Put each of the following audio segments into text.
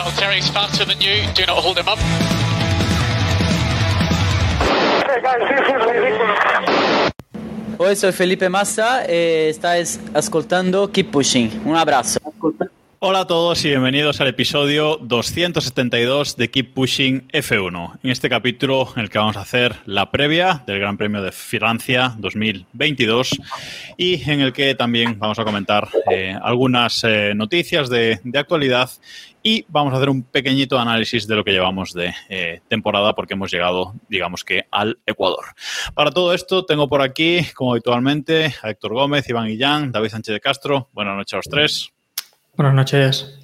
Valtteri's faster than you. Do not hold him up. Hey guys, this is ridiculous. Oi, soy Felipe Massa e estáis ascoltando Keep Pushing. Un abrazo. Hola a todos y bienvenidos al episodio 272 de Keep Pushing F1. En este capítulo en el que vamos a hacer la previa del Gran Premio de Francia 2022 y en el que también vamos a comentar eh, algunas eh, noticias de, de actualidad y vamos a hacer un pequeñito análisis de lo que llevamos de eh, temporada porque hemos llegado, digamos que, al Ecuador. Para todo esto tengo por aquí, como habitualmente, a Héctor Gómez, Iván Guillán, David Sánchez de Castro. Buenas noches a los tres. Buenas noches.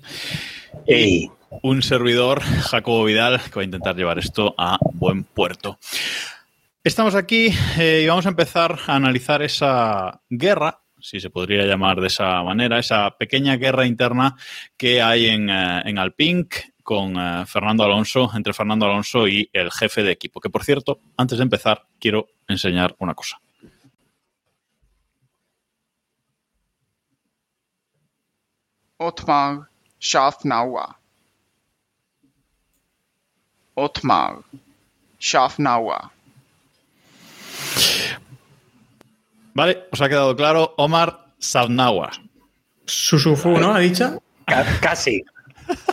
Un servidor, Jacobo Vidal, que va a intentar llevar esto a buen puerto. Estamos aquí eh, y vamos a empezar a analizar esa guerra, si se podría llamar de esa manera, esa pequeña guerra interna que hay en, eh, en Alpine con eh, Fernando Alonso, entre Fernando Alonso y el jefe de equipo. Que por cierto, antes de empezar, quiero enseñar una cosa. Otmar Schafnauer. Otmar Schafnauer. Vale, os ha quedado claro, Omar Savnawa. Susufu, ¿no? ¿Ha dicho? Casi.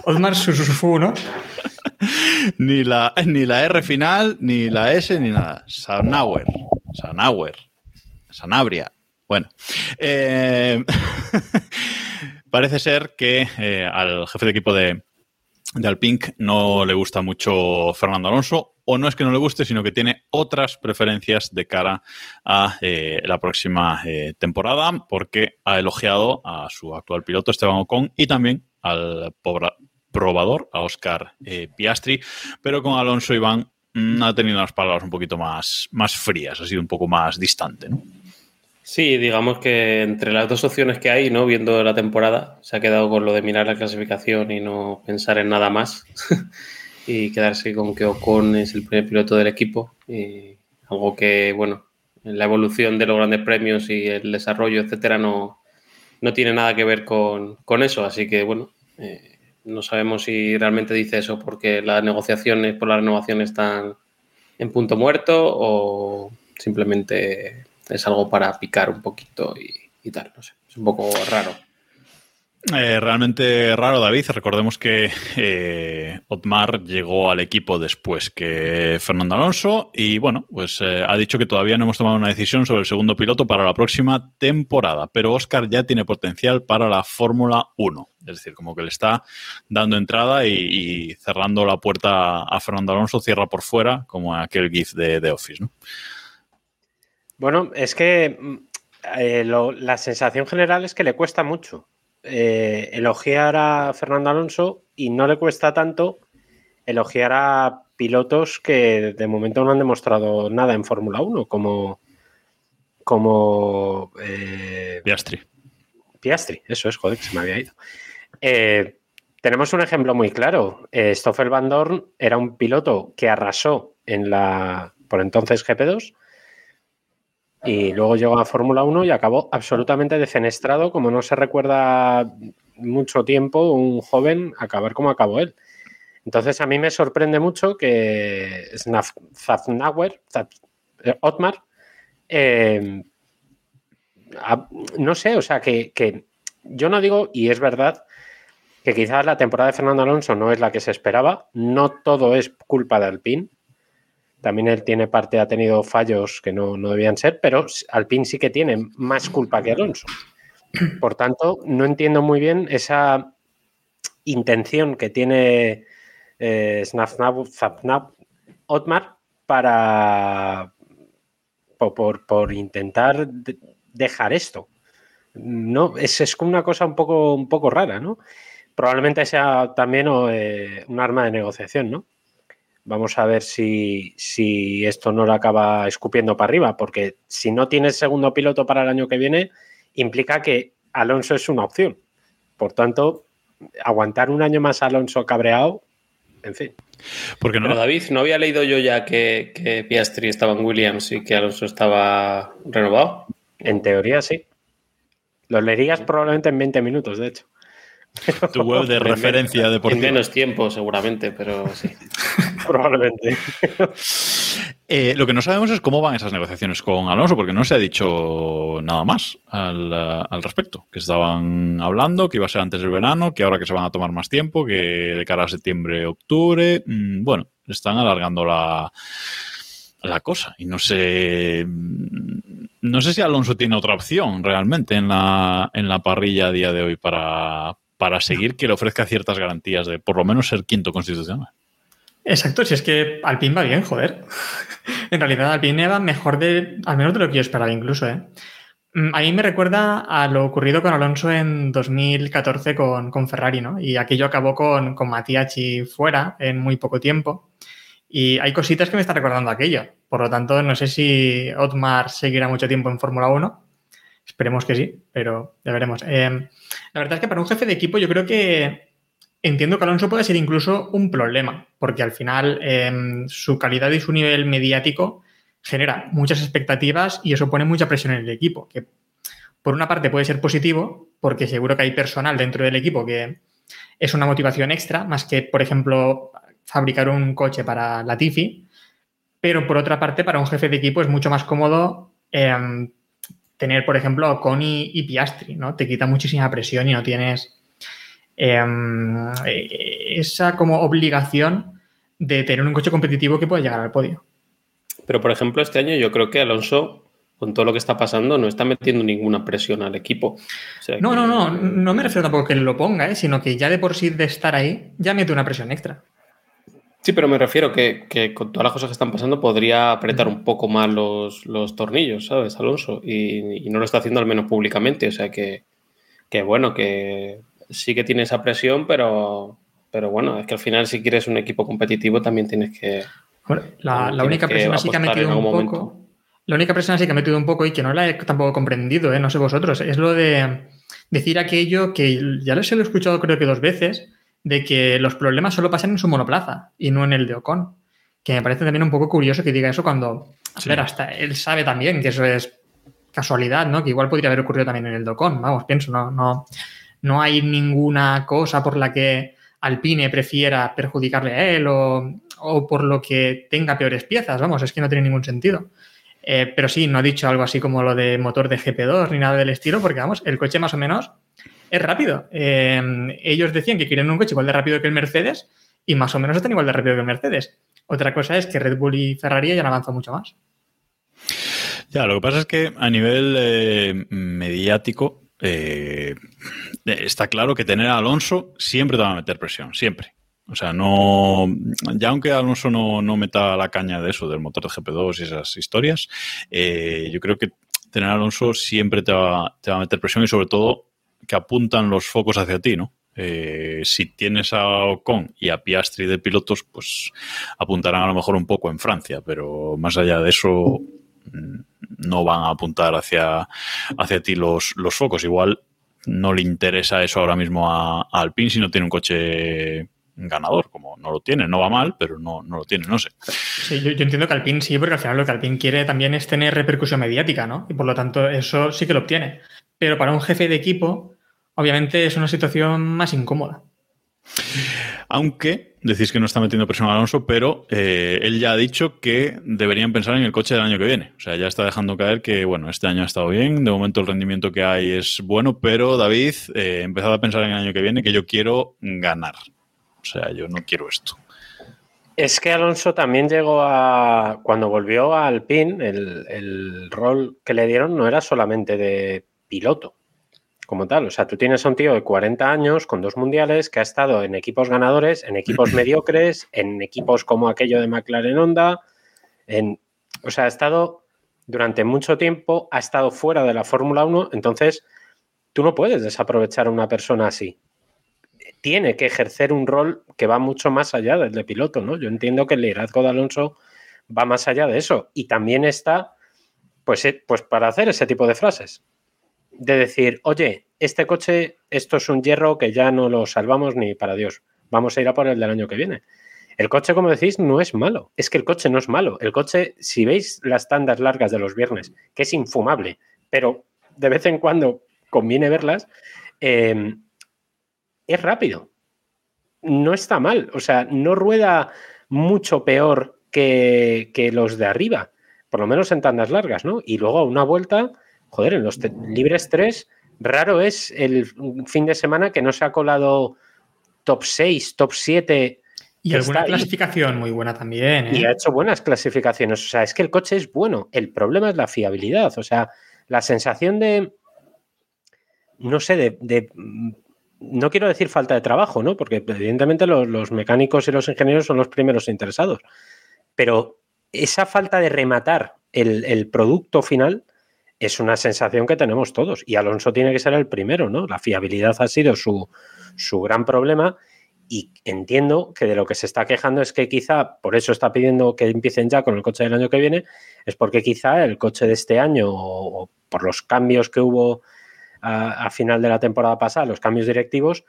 Osmar Susufu, ¿no? ni, la, ni la R final, ni la S, ni nada. Sanauer. Sanauer. Sanabria. Bueno. eh, parece ser que eh, al jefe de equipo de, de Alpine no le gusta mucho Fernando Alonso, o no es que no le guste, sino que tiene otras preferencias de cara a eh, la próxima eh, temporada, porque ha elogiado a su actual piloto Esteban Ocon y también al probador, a Oscar Piastri, pero con Alonso Iván mm, ha tenido unas palabras un poquito más, más frías, ha sido un poco más distante, ¿no? Sí, digamos que entre las dos opciones que hay, ¿no? Viendo la temporada, se ha quedado con lo de mirar la clasificación y no pensar en nada más. y quedarse con que Ocon es el primer piloto del equipo. Y algo que, bueno, en la evolución de los grandes premios y el desarrollo, etcétera, no, no tiene nada que ver con, con eso. Así que, bueno, eh, no sabemos si realmente dice eso porque las negociaciones por la renovación están en punto muerto o simplemente es algo para picar un poquito y, y tal, no sé. Es un poco raro. Eh, realmente raro, David. Recordemos que eh, Otmar llegó al equipo después que Fernando Alonso y, bueno, pues eh, ha dicho que todavía no hemos tomado una decisión sobre el segundo piloto para la próxima temporada, pero Oscar ya tiene potencial para la Fórmula 1. Es decir, como que le está dando entrada y, cerrando la puerta a Fernando Alonso, cierra por fuera, como aquel GIF de, de Office, ¿no? Bueno, es que mm, eh, lo- la sensación general es que le cuesta mucho eh, elogiar a Fernando Alonso y no le cuesta tanto elogiar a pilotos que de momento no han demostrado nada en Fórmula 1, como, como eh, Piastri. Piastri, eso es, joder, que se me había ido. Eh, tenemos un ejemplo muy claro. Eh, Stoffel Van Dorn era un piloto que arrasó en la, por entonces GP2 y luego llegó a Fórmula 1 y acabó absolutamente defenestrado, como no se recuerda mucho tiempo un joven acabar como acabó él. Entonces a mí me sorprende mucho que Zafnauer, Zaf- eh, Otmar, a- no sé, o sea, que, que yo no digo, y es verdad, que quizás la temporada de Fernando Alonso no es la que se esperaba, no todo es culpa de Alpine, también él tiene parte, ha tenido fallos que no, no debían ser, pero Alpine sí que tiene más culpa que Alonso. Por tanto, no entiendo muy bien esa intención que tiene eh, Snafnab- Zapnab- Otmar para por, por- intentar de- dejar esto. No, es, es una cosa un poco, un poco rara, ¿no? Probablemente sea también eh, un arma de negociación, ¿no? Vamos a ver si, si esto no lo acaba escupiendo para arriba, porque si no tienes segundo piloto para el año que viene, implica que Alonso es una opción. Por tanto, aguantar un año más a Alonso cabreado, en fin. Porque no, Pero David, ¿no había leído yo ya que, que Piastri estaba en Williams y que Alonso estaba renovado? En teoría sí. Lo leerías probablemente en 20 minutos, de hecho. Tu web de En referencia deportiva. En menos tiempo, seguramente, pero sí. Probablemente. Eh, lo que no sabemos es cómo van esas negociaciones con Alonso, porque no se ha dicho nada más al, eh, al respecto. Que estaban hablando, que iba a ser antes del verano, que ahora que se van a tomar más tiempo, que de cara a septiembre, octubre. mm, Bueno, están alargando la, la cosa. Y no sé. mm, No sé si Alonso tiene otra opción realmente en la, en la parrilla a día de hoy para, para seguir que le ofrezca ciertas garantías de por lo menos ser quinto constitucional. Exacto, si es que Alpine va bien, joder. en realidad Alpine va mejor de, al menos de lo que yo esperaba incluso, ¿eh? Mm, A mí me recuerda a lo ocurrido con Alonso en 2014 con, con Ferrari, ¿no? Y aquello acabó con, con Matiachi fuera en muy poco tiempo. Y hay cositas que me están recordando aquello. Por lo tanto, no sé si Otmar seguirá mucho tiempo en Fórmula 1. Esperemos que sí, pero ya veremos. Eh, la verdad es que para un jefe de equipo yo creo que entiendo que Alonso puede ser incluso un problema, porque al final eh, su calidad y su nivel mediático genera muchas expectativas y eso pone mucha presión en el equipo, que por una parte puede ser positivo, porque seguro que hay personal dentro del equipo que es una motivación extra, más que, por ejemplo, fabricar un coche para la Tifi, pero por otra parte, para un jefe de equipo es mucho más cómodo eh, tener, por ejemplo, a Ocon y, y Piastri, ¿no? Te quita muchísima presión y no tienes eh, esa como obligación de tener un coche competitivo que pueda llegar al podio. Pero, por ejemplo, este año yo creo que Alonso, con todo lo que está pasando, no está metiendo ninguna presión al equipo. O sea No, que- no, no, no me refiero tampoco a que lo ponga, ¿eh? sino que ya de por sí de estar ahí ya mete una presión extra. Sí, pero me refiero que, que con todas las cosas que están pasando podría apretar un poco más los, los tornillos, ¿sabes, Alonso? Y, y no lo está haciendo al menos públicamente. O sea que, que bueno, que sí que tiene esa presión, pero, pero bueno, es que al final si quieres un equipo competitivo también tienes que... Bueno, la, la única que persona sí que ha metido un poco. momento. La única persona sí que ha metido un poco y que no la he tampoco comprendido, ¿eh? no sé vosotros, es lo de decir aquello que ya lo he escuchado creo que dos veces, de que los problemas solo pasan en su monoplaza y no en el de Ocon. Que me parece también un poco curioso que diga eso cuando, a Sí. ver, hasta él sabe también que eso es casualidad, ¿no? Que igual podría haber ocurrido también en el de Ocon, vamos, pienso, no, no, no hay ninguna cosa por la que Alpine prefiera perjudicarle a él o, o por lo que tenga peores piezas, vamos, es que no tiene ningún sentido. Eh, pero sí, no ha dicho algo así como lo de motor de GP2 ni nada del estilo, porque vamos, el coche más o menos es rápido. Eh, ellos decían que querían un coche igual de rápido que el Mercedes y más o menos están igual de rápido que el Mercedes. Otra cosa es que Red Bull y Ferrari ya han avanzado mucho más. Ya, lo que pasa es que a nivel eh, mediático eh, está claro que tener a Alonso siempre te va a meter presión, siempre. O sea, no. Ya aunque Alonso no, no meta la caña de eso, del motor de GP2 y esas historias, eh, yo creo que tener a Alonso siempre te va, te va a meter presión y sobre todo que apuntan los focos hacia ti, ¿no? Eh, si tienes a Ocon y a Piastri de pilotos, pues apuntarán a lo mejor un poco en Francia, pero más allá de eso mm, no van a apuntar hacia, hacia ti los, los focos. Igual no le interesa eso ahora mismo a, a Alpine si no tiene un coche ganador, como no lo tiene, no va mal, pero no, no lo tiene, no sé. Sí, yo, entiendo que Alpine sí, porque al final lo que Alpine quiere también es tener repercusión mediática, ¿no? Y por lo tanto, eso sí que lo obtiene. Pero para un jefe de equipo, obviamente es una situación más incómoda. Aunque decís que no está metiendo presión a Alonso, pero eh, él ya ha dicho que deberían pensar en el coche del año que viene. O sea, ya está dejando caer que, bueno, este año ha estado bien, de momento el rendimiento que hay es bueno, pero David, eh, empezado a pensar en el año que viene que yo quiero ganar. O sea, yo no quiero esto. Es que Alonso también llegó a. Cuando volvió a Alpine, el, el rol que le dieron no era solamente de piloto, como tal. O sea, tú tienes a un tío de 40 años con dos mundiales que ha estado en equipos ganadores, en equipos mediocres, en equipos como aquello de McLaren Honda. En, o sea, ha estado durante mucho tiempo, ha estado fuera de la Fórmula 1. Entonces, tú no puedes desaprovechar a una persona así. tiene que ejercer un rol que va mucho más allá del de piloto, ¿no? Yo entiendo que el liderazgo de Alonso va más allá de eso y también está, pues, eh, pues para hacer ese tipo de frases. De decir, oye, este coche, esto es un hierro que ya no lo salvamos ni para Dios. Vamos a ir a por el del año que viene. El coche, como decís, no es malo. Es que el coche no es malo. El coche, si veis las tandas largas de los viernes, que es infumable, pero de vez en cuando conviene verlas, eh, es rápido. No está mal. O sea, no rueda mucho peor que, que los de arriba, por lo menos en tandas largas, ¿no? Y luego a una vuelta, joder, en los libres 3, raro es el fin de semana que no se ha colado top 6, top 7 y alguna clasificación muy buena también. ¿eh? Y ha hecho buenas clasificaciones. O sea, es que el coche es bueno. El problema es la fiabilidad. O sea, la sensación de. No sé, de. de no quiero decir falta de trabajo, ¿no? Porque evidentemente los, los, mecánicos y los ingenieros son los primeros interesados. Pero esa falta de rematar el, el producto final es una sensación que tenemos todos. Y Alonso tiene que ser el primero, ¿no? La fiabilidad ha sido su, su gran problema y entiendo que de lo que se está quejando es que quizá, por eso está pidiendo que empiecen ya con el coche del año que viene, es porque quizá el coche de este año o, por los cambios que hubo a, a, final de la temporada pasada, los cambios directivos,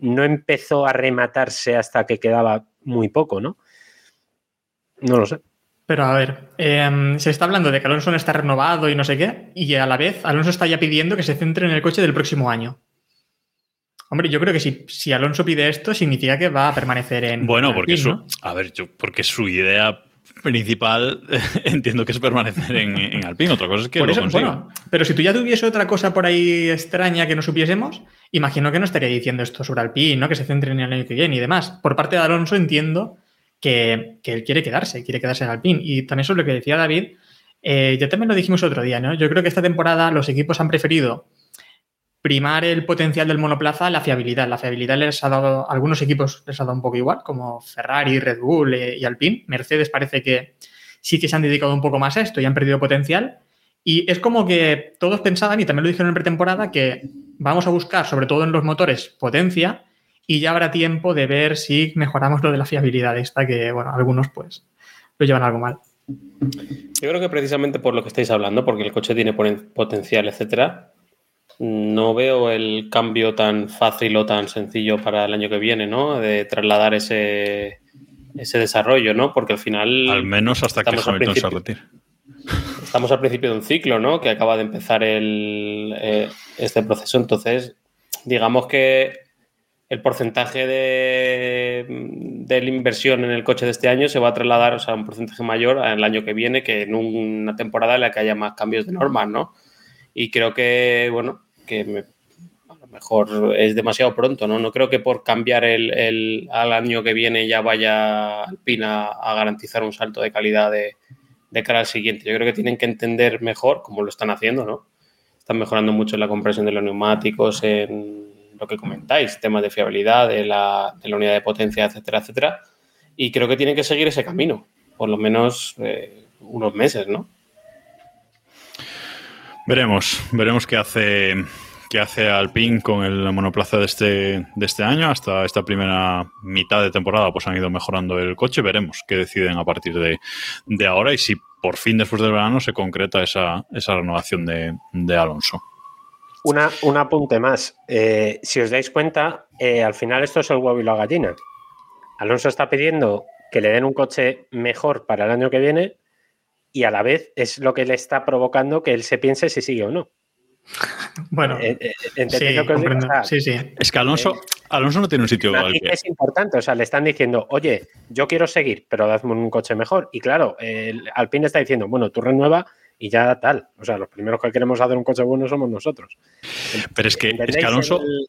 no empezó a rematarse hasta que quedaba muy poco, ¿no? No lo sé. Pero a ver, eh, se está hablando de que Alonso no está renovado y no sé qué, y a la vez Alonso está ya pidiendo que se centre en el coche del próximo año. Hombre, yo creo que si, si, Alonso pide esto, significa que va a permanecer en. Bueno, porque, su, a ver, yo, porque su idea principal entiendo que es permanecer en, en Alpine. Otra cosa es que por lo eso, bueno, pero si tú ya tuviese otra cosa por ahí extraña que no supiésemos, imagino que no estaría diciendo esto sobre Alpine, ¿no? Que se centre en el año que viene y demás. Por parte de Alonso entiendo que, él quiere quedarse, quiere quedarse en Alpine. Y también sobre lo que decía David, eh, ya también lo dijimos otro día, ¿no? Yo creo que esta temporada los equipos han preferido primar el potencial del monoplaza la fiabilidad. La fiabilidad les ha dado, algunos equipos les ha dado un poco igual, como Ferrari, Red Bull eh, y Alpine. Mercedes parece que sí que se han dedicado un poco más a esto y han perdido potencial. Y es como que todos pensaban, y también lo dijeron en pretemporada, que vamos a buscar, sobre todo en los motores, potencia y ya habrá tiempo de ver si mejoramos lo de la fiabilidad esta, que, bueno, algunos pues lo llevan algo mal. Yo creo que precisamente por lo que estáis hablando, porque el coche tiene potencial, etcétera, no veo el cambio tan fácil o tan sencillo para el año que viene, ¿no? De trasladar ese, ese desarrollo, ¿no? Porque al final. Al menos hasta que Hamilton se retire. Estamos al principio de un ciclo, ¿no? Que acaba de empezar el, eh, este proceso. Entonces, digamos que el porcentaje de, de, la inversión en el coche de este año se va a trasladar, o sea, un porcentaje mayor al año que viene que en una temporada en la que haya más cambios de normas, ¿no? Y creo que, bueno, que a lo mejor es demasiado pronto, ¿no? No creo que por cambiar el, el al año que viene ya vaya Alpina a garantizar un salto de calidad de, de, cara al siguiente. Yo creo que tienen que entender mejor, como lo están haciendo, ¿no? Están mejorando mucho en la compresión de los neumáticos, en lo que comentáis, temas de fiabilidad, de la, de la unidad de potencia, etcétera, etcétera. Y creo que tienen que seguir ese camino, por lo menos eh, unos meses, ¿no? Veremos, veremos qué hace, qué hace Alpine con el monoplaza de este, de este año. Hasta esta primera mitad de temporada pues han ido mejorando el coche. Veremos qué deciden a partir de, de ahora y si por fin después del verano se concreta esa, esa renovación de, de Alonso. Una, un apunte más. Eh, si os dais cuenta, eh, al final esto es el huevo y la gallina. Alonso está pidiendo que le den un coche mejor para el año que viene y a la vez es lo que le está provocando que él se piense si sigue o no. Bueno, eh, eh, sí, lo que os digo? O sea, sí, sí. Es que Alonso, Alonso no tiene un sitio Aquí es importante, o sea, le están diciendo, oye, yo quiero seguir, pero dadme un coche mejor. Y claro, el Alpine está diciendo, bueno, tú renueva y ya tal. O sea, los primeros que queremos hacer un coche bueno somos nosotros. Pero es que, es que Alonso. El...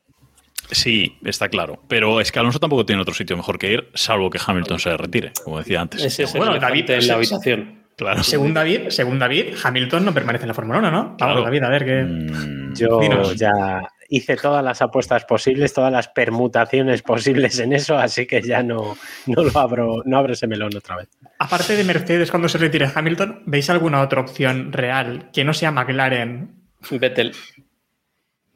Sí, está claro. Pero es que Alonso tampoco tiene otro sitio mejor que ir, salvo que Hamilton se retire, como decía antes. Ese es Bueno, el David, en la habitación. Claro. Según David, según David, Hamilton no permanece en la Fórmula 1, ¿no? Vamos, Claro. David, a ver qué. Mm, Yo Dinos. ya hice todas las apuestas posibles, todas las permutaciones posibles en eso, así que ya no, no lo abro, no abro ese melón otra vez. Aparte de Mercedes cuando se retire Hamilton, ¿veis alguna otra opción real que no sea McLaren? Vettel.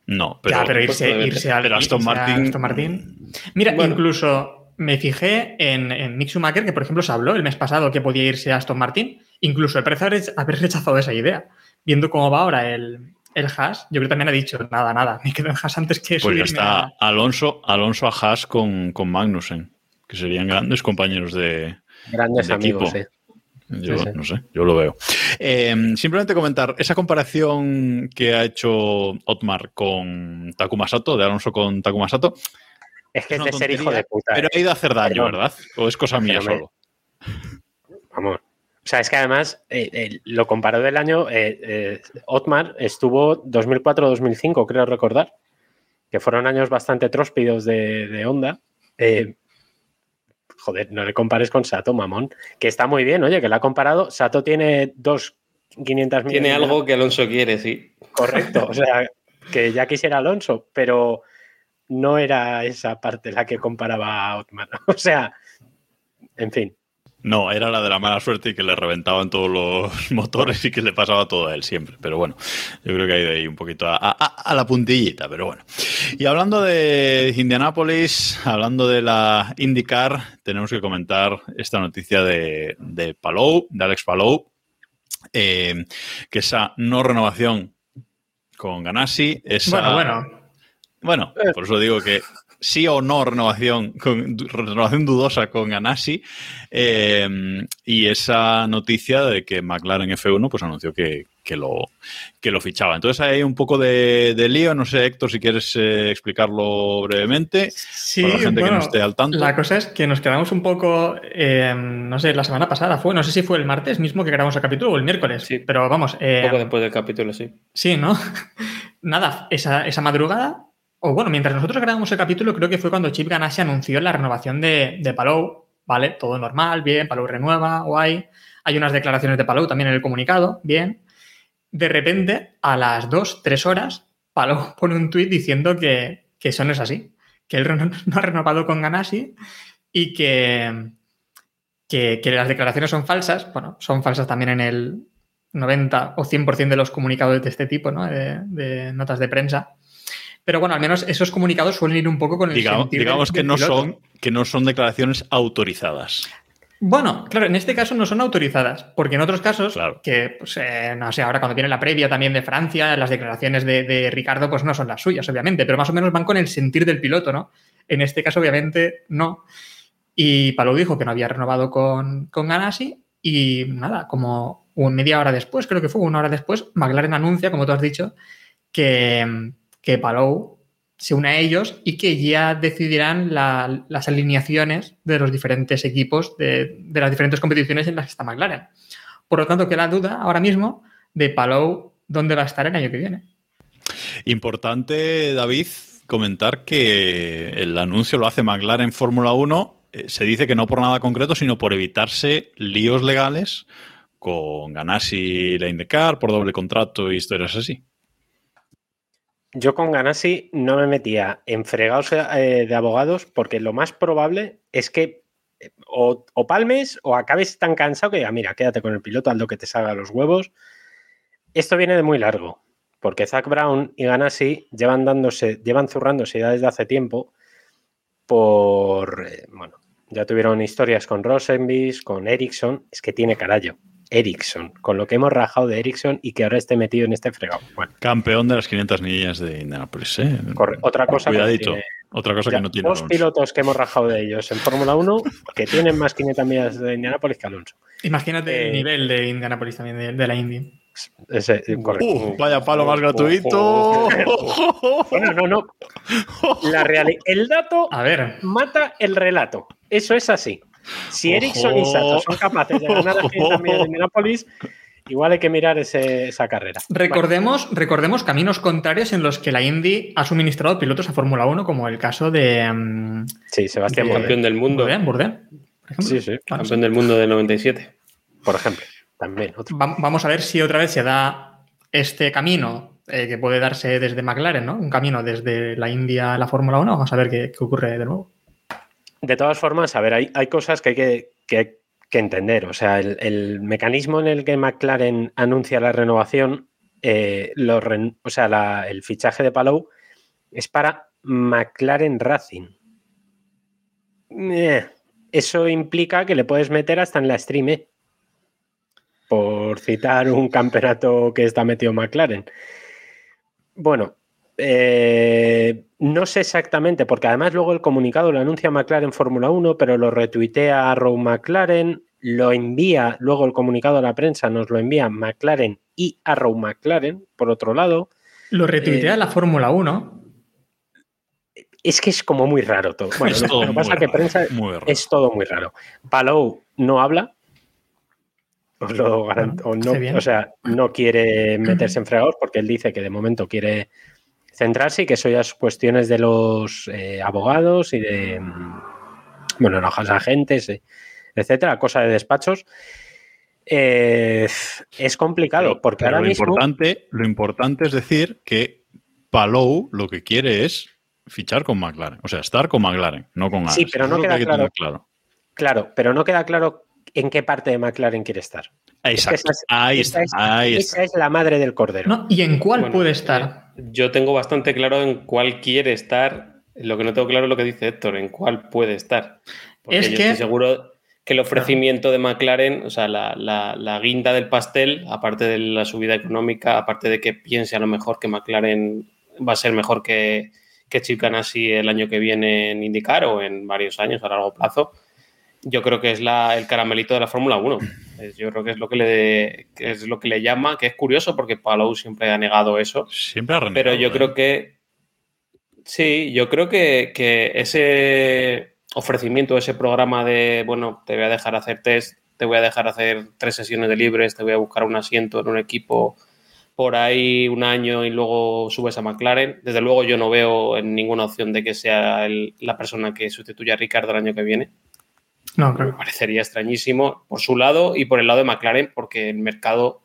No, pero, ya, pero irse, irse al pero Aston Martin, Aston Martin. Mira, Bueno. incluso me fijé en, en Mick Schumacher, que por ejemplo se habló el mes pasado que podía irse a Aston Martin. Incluso el parece haber, haber rechazado esa idea. Viendo cómo va ahora el, el Haas, yo creo que también ha dicho, nada, nada, me quedo en Haas antes que pues ya está a- Alonso, Alonso a Haas con, con Magnussen, que serían grandes compañeros de, Grandes de amigos, equipo. Yo Sí, sí. no sé, yo lo veo. Eh, simplemente comentar esa comparación que ha hecho Otmar con Takuma Sato, de Alonso con Takuma Sato, Es que Es de ser hijo de puta. pero eh. ha ido a hacer daño, Perdón. ¿verdad? ¿O es cosa mía me- solo? Vamos. O sea, es que además eh, eh, lo comparó del año. eh, eh, Otmar estuvo 2004-2005, creo recordar, que fueron años bastante tróspidos de, de Honda. Eh, joder, no le compares con Sato, mamón. Que está muy bien, oye, que la ha comparado. Sato tiene dos 500 mil. Tiene algo que Alonso quiere, sí. Correcto, o sea, que ya quisiera Alonso, pero no era esa parte la que comparaba a Otmar. O sea, en fin. No, era la de la mala suerte y que le reventaban todos los motores y que le pasaba todo a él siempre. Pero bueno, yo creo que ha ido ahí un poquito a, a- a la puntillita, pero bueno. Y hablando de Indianápolis, hablando de la IndyCar, tenemos que comentar esta noticia de, de Palou, de Alex Palou, eh, que esa no renovación con Ganassi, esa... Bueno, bueno. Bueno, por eso digo que sí o no renovación, con, renovación dudosa con Ganassi eh, y esa noticia de que McLaren F1 pues anunció que, que lo, que lo fichaba. Entonces hay un poco de, de lío, no sé Héctor si quieres eh, explicarlo brevemente Sí, para la gente que no esté al tanto. La cosa es que nos quedamos un poco, eh, no sé, la semana pasada fue, no sé si fue el martes mismo que grabamos el capítulo o el miércoles, Sí. pero vamos, eh, Poco después del capítulo, sí. sí, ¿no? Nada, esa, esa madrugada, o bueno, mientras nosotros grabamos el capítulo, creo que fue cuando Chip Ganassi anunció la renovación de, de Palou, ¿vale? Todo normal, bien, Palou renueva, guay. Hay unas declaraciones de Palou también en el comunicado, bien. De repente, a las 2, 3 horas, Palou pone un tuit diciendo que, que eso no es así, que él no ha renovado con Ganassi y que, que, las declaraciones son falsas. Bueno, son falsas también en el 90 o 100% de los comunicados de este tipo, ¿no? De notas de prensa. Pero bueno, al menos esos comunicados suelen ir un poco con el del- digamos que no piloto. son que no son declaraciones autorizadas. Bueno, claro, en este caso no son autorizadas, porque en otros casos, Claro. que, pues, eh, no sé, ahora cuando viene la previa también de Francia, las declaraciones de, de Ricardo, pues no son las suyas, obviamente, pero más o menos van con el sentir del piloto, ¿no? En este caso, obviamente, no. Y Palou dijo que no había renovado con, con Ganassi, y nada, como un media hora después, creo que fue una hora después, McLaren anuncia, como tú has dicho, que, que Palou se une a ellos y que ya decidirán la- las alineaciones de los diferentes equipos de, las diferentes competiciones en las que está McLaren. Por lo tanto, queda duda ahora mismo de Palou dónde va a estar el año que viene. Importante, David, comentar que el anuncio lo hace McLaren Fórmula 1. eh, Se dice que no por nada concreto, sino por evitarse líos legales con Ganassi y la IndyCar por doble contrato y historias así. Yo con Ganassi no me metía en fregados eh, de abogados porque lo más probable es que eh, o, o palmes o acabes tan cansado que diga, mira, quédate con el piloto, haz que te salga los huevos. Esto viene de muy largo, porque Zach Brown y Ganassi llevan dándose, llevan zurrándose ya desde hace tiempo por, eh, bueno, ya tuvieron historias con Rosenbis, con Ericsson, es que tiene carallo. Ericsson, con lo que hemos rajado de Ericsson y que ahora esté metido en este fregado. Bueno, Campeón de las 500 millas de Indianapolis. ¿eh? Corre- Otra cosa que no Cuidadito. tiene- Otra cosa ya, que no tiene dos Alonso. pilotos que hemos rajado de ellos en Fórmula 1 que tienen más 500 millas de Indianapolis que Alonso. Imagínate Eh, el nivel de Indianapolis también, de, de la Indy. Ese- correcto. Uh, vaya palo más gratuito. Bueno, no, no. La el dato A ver, mata el relato. Eso es así. Si Ericsson y Sato son capaces de ganar las 500 millas de Indianapolis, igual hay que mirar ese- esa carrera. recordemos, recordemos caminos contrarios en los que la Indy ha suministrado pilotos a Fórmula 1, como el caso de mm, Sí, Sebastián de- Campeón del mundo. Bourdais, Bourdais, por ejemplo. Sí, sí. Campeón del mundo del 97. por ejemplo. También. otro. Va- Vamos a ver si otra vez se da este camino eh, que puede darse desde McLaren, ¿no? Un camino desde la India a la Fórmula 1. Vamos a ver qué, qué ocurre de nuevo. De todas formas, a ver, hay, hay cosas que hay que, que- entender. O sea, el, el mecanismo en el que McLaren anuncia la renovación, eh, o sea, el fichaje de Palou, es para McLaren Racing. Eh, eso implica que le puedes meter hasta en la stream, ¿eh? por citar un campeonato que está metido McLaren. Bueno, eh, no sé exactamente, porque además luego el comunicado lo anuncia McLaren Fórmula 1, pero lo retuitea Row McLaren, lo envía luego el comunicado a la prensa, nos lo envía McLaren y Arrow McLaren, por otro lado. Lo retuitea Eh, la Fórmula 1. Es que es como muy raro todo. Bueno, Es lo- todo lo que pasa muy que raro, prensa raro. es todo muy raro. Palou no habla. Os lo garanto. O, no, o sea, no quiere meterse en fregados porque él dice que de momento quiere centrarse y que eso ya es cuestiones de los eh, abogados y de, mm, bueno, los agentes, eh, etcétera, cosa de despachos. Eh, es complicado Pero- porque pero ahora lo mismo. importante, lo importante es decir que Palou lo que quiere es fichar con McLaren. O sea, estar con McLaren, no con Sí, pero Eso no queda que claro. claro. Claro, pero no queda claro en qué parte de McLaren quiere estar. Exacto. esa es- ahí esa está. es- ahí está. Esa es la madre del cordero. ¿no? ¿Y en cuál Bueno, puede estar? Yo tengo bastante claro en cuál quiere estar. Lo que no tengo claro es lo que dice Héctor, en cuál puede estar. Porque Es yo que- estoy seguro que el ofrecimiento de McLaren, o sea, la, la- la guinda del pastel, aparte de la subida económica, aparte de que piense a lo mejor que McLaren va a ser mejor que, que Chip Ganassi el año que viene en indicar o en varios años a largo plazo, yo creo que es la, el caramelito de la Fórmula 1. Es- Yo creo que es lo que le que es lo que le llama, que es curioso porque Palou siempre ha negado eso. Siempre ha renegado, Pero yo ¿eh? creo que sí, yo creo que, que ese ofrecimiento, ese programa de bueno, te voy a dejar hacer test, te voy a dejar hacer tres sesiones de libres, te voy a buscar un asiento en un equipo por ahí un año y luego subes a McLaren. Desde luego yo no veo en ninguna opción de que sea el- la persona que sustituya a Ricardo el año que viene. No, Me creo que parecería extrañísimo por su lado y por el lado de McLaren, porque el mercado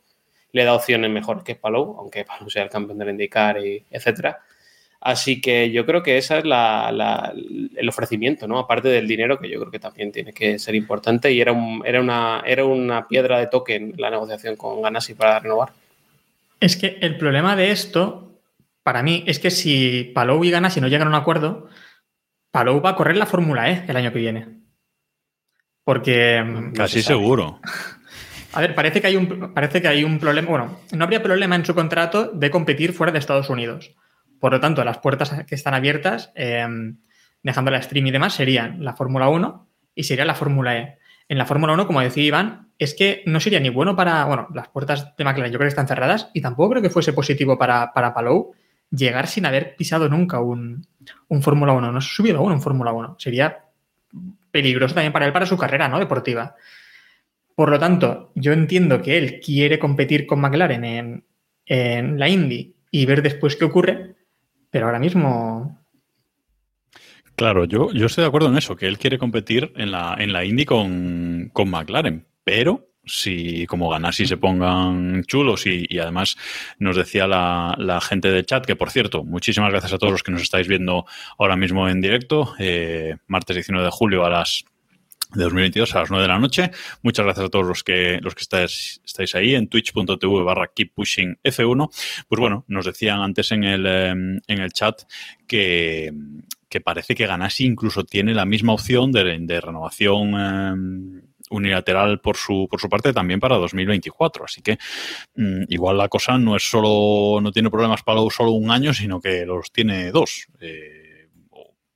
le da opciones mejores que Palou, aunque Palou sea el campeón del IndyCar y etcétera. Así que yo creo que ese es la- la- el ofrecimiento, ¿no? Aparte del dinero, que yo creo que también tiene que ser importante y era, un- era, una, era una piedra de toque en la negociación con Ganassi para renovar. Es que el problema de esto, para mí, es que si Palou y Ganassi no llegan a un acuerdo, Palou va a correr la Fórmula E el año que viene. Porque. mm, Casi se sabe. seguro. A ver, parece que hay un, parece que hay un problema. Bueno, no habría problema en su contrato de competir fuera de Estados Unidos. Por lo tanto, las puertas que están abiertas, eh, dejando la stream y demás, serían la Fórmula 1 y sería la Fórmula E. En la Fórmula 1, como decía Iván, es que no sería ni bueno para. Bueno, las puertas de McLaren yo creo que están cerradas y tampoco creo que fuese positivo para, para Palou llegar sin haber pisado nunca un, un Fórmula 1. No se ha subido aún un Fórmula 1. Sería peligroso también para él, para su carrera ¿no? deportiva. Por lo tanto, yo entiendo que él quiere competir con McLaren en, en la Indy y ver después qué ocurre, pero ahora mismo Claro, yo, yo estoy de acuerdo en eso, que él quiere competir en la, en la Indy con, con McLaren, pero si como Ganassi se pongan chulos y, además nos decía la, gente de chat, que por cierto, muchísimas gracias a todos los que nos estáis viendo ahora mismo en directo, eh, martes 19 de julio a las de 2022 a las 9 de la noche. Muchas gracias a todos los que los que estáis, estáis ahí en twitch.tv barra keep pushing F1. Pues bueno, nos decían antes en el, eh, en el chat que, que parece que Ganassi incluso tiene la misma opción de, renovación eh, unilateral por su, por su parte también para 2024. Así que mm, igual la cosa no es solo, no tiene problemas para solo un año, sino que los tiene dos. Eh,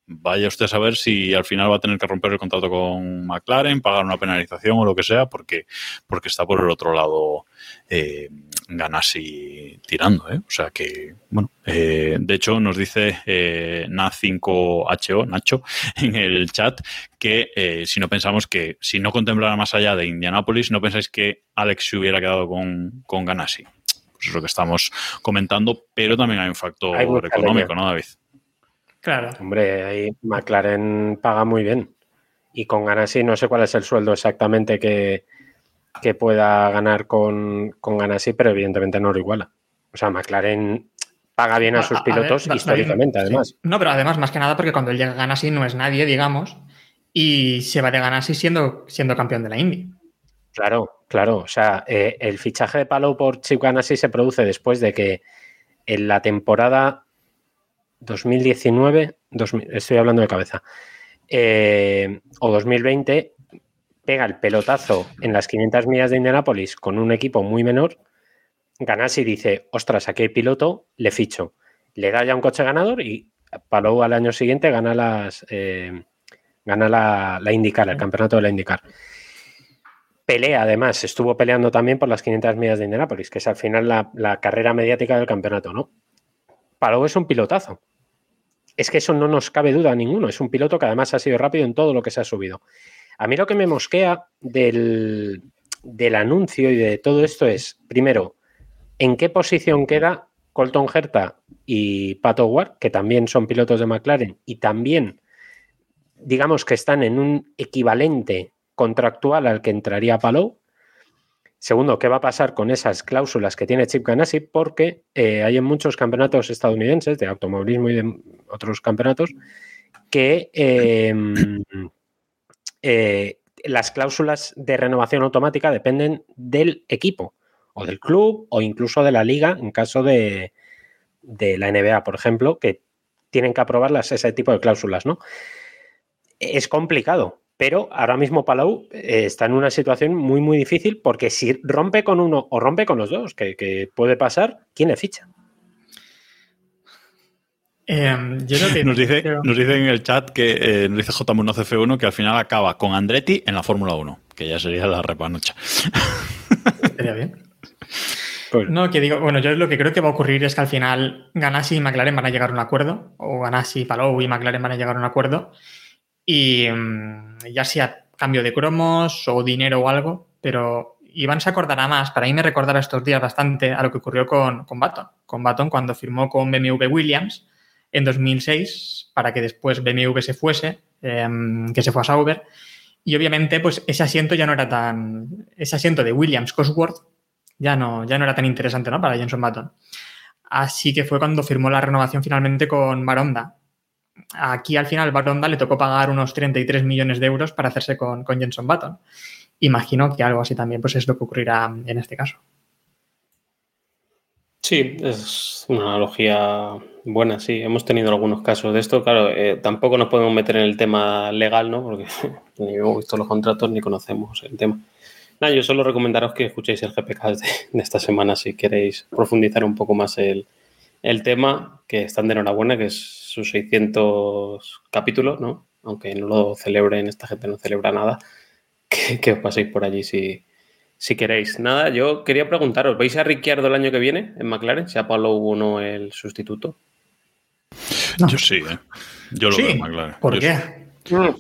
vaya usted a saber si al final va a tener que romper el contrato con McLaren, pagar una penalización o lo que sea, porque, porque está por el otro lado eh, Ganassi tirando. ¿eh? O sea que, bueno, eh, de hecho nos dice eh, Na5HO, Nacho, en el chat, que eh, si no pensamos que, si no contemplara más allá de Indianapolis, no pensáis que Alex se hubiera quedado con, con Ganassi. Pues es lo que estamos comentando, pero también hay un factor Hay económico. ¿no, David? Claro. Hombre, ahí McLaren paga muy bien. Y con Ganassi no sé cuál es el sueldo exactamente que, que pueda ganar con, con Ganassi, pero evidentemente no lo iguala. O sea, McLaren paga bien a sus A- a ver, pilotos históricamente, David, además. sí. No, pero además, más que nada, porque cuando él llega a Ganassi no es nadie, digamos, y se va de Ganassi siendo, siendo campeón de la Indy. Claro, claro. O sea, eh, el fichaje de Palou por Chip Ganassi se produce después de que en la temporada 2019, 2000, estoy hablando de cabeza, eh, o 2020, pega el pelotazo en las 500 millas de Indianápolis con un equipo muy menor, Ganassi dice, ostras, aquí hay piloto, le ficho. Le da ya un coche ganador y Palou al año siguiente gana las eh, gana la, la IndyCar, el campeonato de la IndyCar. Pelea, además, estuvo peleando también por las 500 millas de Indianápolis, que es al final la carrera mediática del campeonato, ¿no? Palou es un pilotazo. Es que eso no nos cabe duda ninguno. Es un piloto que además ha sido rápido en todo lo que se ha subido. A mí lo que me mosquea del, del anuncio y de todo esto es, primero, ¿en qué posición queda Colton Herta y Pato Ward, que también son pilotos de McLaren y también, digamos que están en un equivalente contractual al que entraría Palou? Segundo, ¿qué va a pasar con esas cláusulas que tiene Chip Ganassi? Porque eh, hay en muchos campeonatos estadounidenses de automovilismo y de otros campeonatos que eh, eh, las cláusulas de renovación automática dependen del equipo o del club o incluso de la liga en caso de, de la NBA, por ejemplo, que tienen que aprobarlas ese tipo de cláusulas, ¿no? Es complicado, pero ahora mismo Palau eh, está en una situación muy, muy difícil porque si rompe con uno o rompe con los dos, que, que puede pasar, ¿quién le ficha? Eh, yo creo que Nos dice, creo- nos dice en el chat que eh, nos dice J1CF1 que al final acaba con Andretti en la Fórmula 1, que ya sería la repanocha. Estaría bien. Pues- No, que digo, bueno, yo lo que creo que va a ocurrir es que al final Ganassi y McLaren van a llegar a un acuerdo, o Ganassi, Palou y McLaren van a llegar a un acuerdo, y mm, ya sea cambio de cromos o dinero o algo, pero Iván se acordará más, para mí me recordará estos días bastante a lo que ocurrió con, con Baton, con Baton cuando firmó con BMW Williams en 2006 para que después BMW se fuese, em, que se fue a Sauber, y obviamente pues ese asiento ya no era tan, ese asiento de Williams Cosworth ya no, ya no era tan interesante ¿no? para Jenson Button. Así que fue cuando firmó la renovación finalmente con Baronda. Aquí al final Baronda le tocó pagar unos 33 millones de euros para hacerse con, con Jenson Button. Imagino que algo así también pues es lo que ocurrirá en este caso. Sí, es una analogía buena, sí. Hemos tenido algunos casos de esto. Claro, eh, tampoco nos podemos meter en el tema legal, ¿no? Porque ni hemos visto los contratos ni conocemos el tema. Nada, yo solo recomendaros que escuchéis el GPK de, de esta semana si queréis profundizar un poco más el, el tema, que están de enhorabuena, que es sus 600 capítulos, ¿no? Aunque no lo celebren, esta gente no celebra nada, que, que os paséis por allí si, si queréis. Nada, yo quería preguntaros, ¿veis a Ricciardo el año que viene en McLaren? Sea Pablo o no el sustituto. Yo sí, ¿eh? Yo lo Sí, veo en McLaren. ¿Por Yo qué? sí.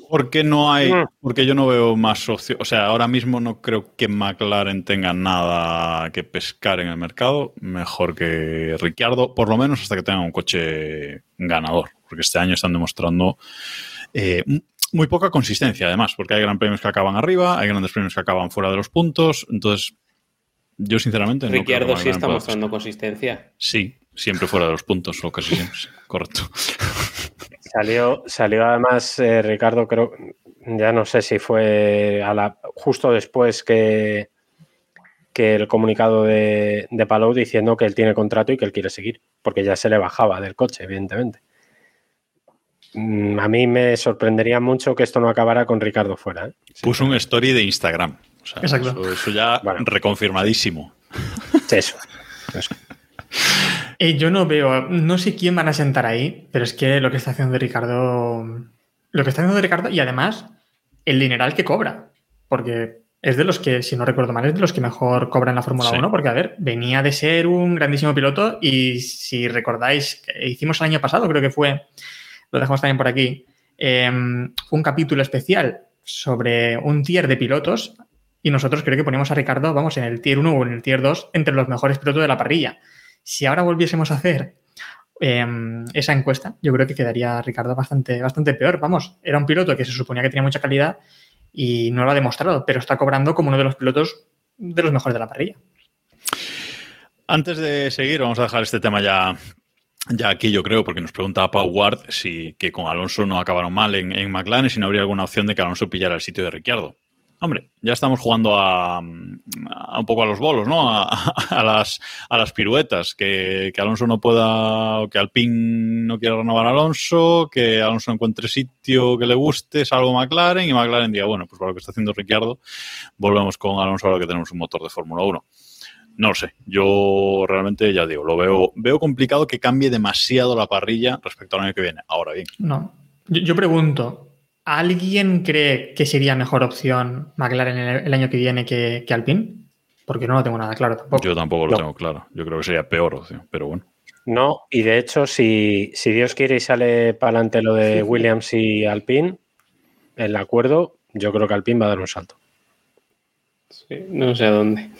Porque no hay, porque yo no veo más opciones. O sea, ahora mismo no creo que McLaren tenga nada que pescar en el mercado mejor que Ricciardo, por lo menos hasta que tenga un coche ganador. Porque este año están demostrando eh, muy poca consistencia, además, porque hay gran premios que acaban arriba, hay grandes premios que acaban fuera de los puntos. Entonces, yo sinceramente no Ricciardo sí está mostrando consistencia. Sí, siempre fuera de los puntos, o casi siempre. Correcto. Salió, salió además eh, Ricardo, creo, ya no sé si fue a la, justo después que, que el comunicado de, de Palou diciendo que él tiene contrato y que él quiere seguir, porque ya se le bajaba del coche, evidentemente. Mm, A mí me sorprendería mucho que esto no acabara con Ricardo fuera. ¿eh? Puso un story de Instagram. O sea, Exacto. Eso, eso ya Bueno. reconfirmadísimo. Eso. eso. Eh, yo no veo, no sé quién van a sentar ahí, pero es que lo que está haciendo Ricardo, lo que está haciendo Ricardo y además el dineral que cobra, porque es de los que, si no recuerdo mal, es de los que mejor cobra en la Fórmula Sí. 1, porque a ver, venía de ser un grandísimo piloto y si recordáis, hicimos el año pasado, creo que fue, lo dejamos también por aquí, eh, un capítulo especial sobre un tier de pilotos y nosotros creo que poníamos a Ricardo, vamos, en el tier 1 o en el tier 2 entre los mejores pilotos de la parrilla. Si ahora volviésemos a hacer eh, esa encuesta, yo creo que quedaría Ricardo bastante, bastante peor. Vamos, era un piloto que se suponía que tenía mucha calidad y no lo ha demostrado, pero está cobrando como uno de los pilotos de los mejores de la parrilla. Antes de seguir, vamos a dejar este tema ya, ya aquí, yo creo, porque nos preguntaba Pau si que con Alonso no acabaron mal en, en McLaren, si no habría alguna opción de que Alonso pillara el sitio de Ricciardo. Hombre, ya estamos jugando a, a un poco a los bolos, ¿no? A, las, a las piruetas. Que, Alonso no pueda, o que Alpine no quiera renovar a Alonso, que Alonso encuentre sitio que le guste, salvo McLaren, y McLaren diga, bueno, pues para lo que está haciendo Ricciardo, volvemos con Alonso ahora que tenemos un motor de Fórmula 1. No lo sé, yo realmente ya digo, lo veo, veo complicado que cambie demasiado la parrilla respecto al año que viene. Ahora bien, No. Yo pregunto, ¿alguien cree que sería mejor opción McLaren el, el año que viene que, que Alpine? Porque no lo tengo nada claro tampoco. yo tampoco lo No. tengo claro. Yo creo que sería peor opción, pero bueno. No, y de hecho, si, si Dios quiere y sale para adelante lo de Williams y Alpine, el acuerdo, yo creo que Alpine va a dar un salto. Sí, no sé a dónde.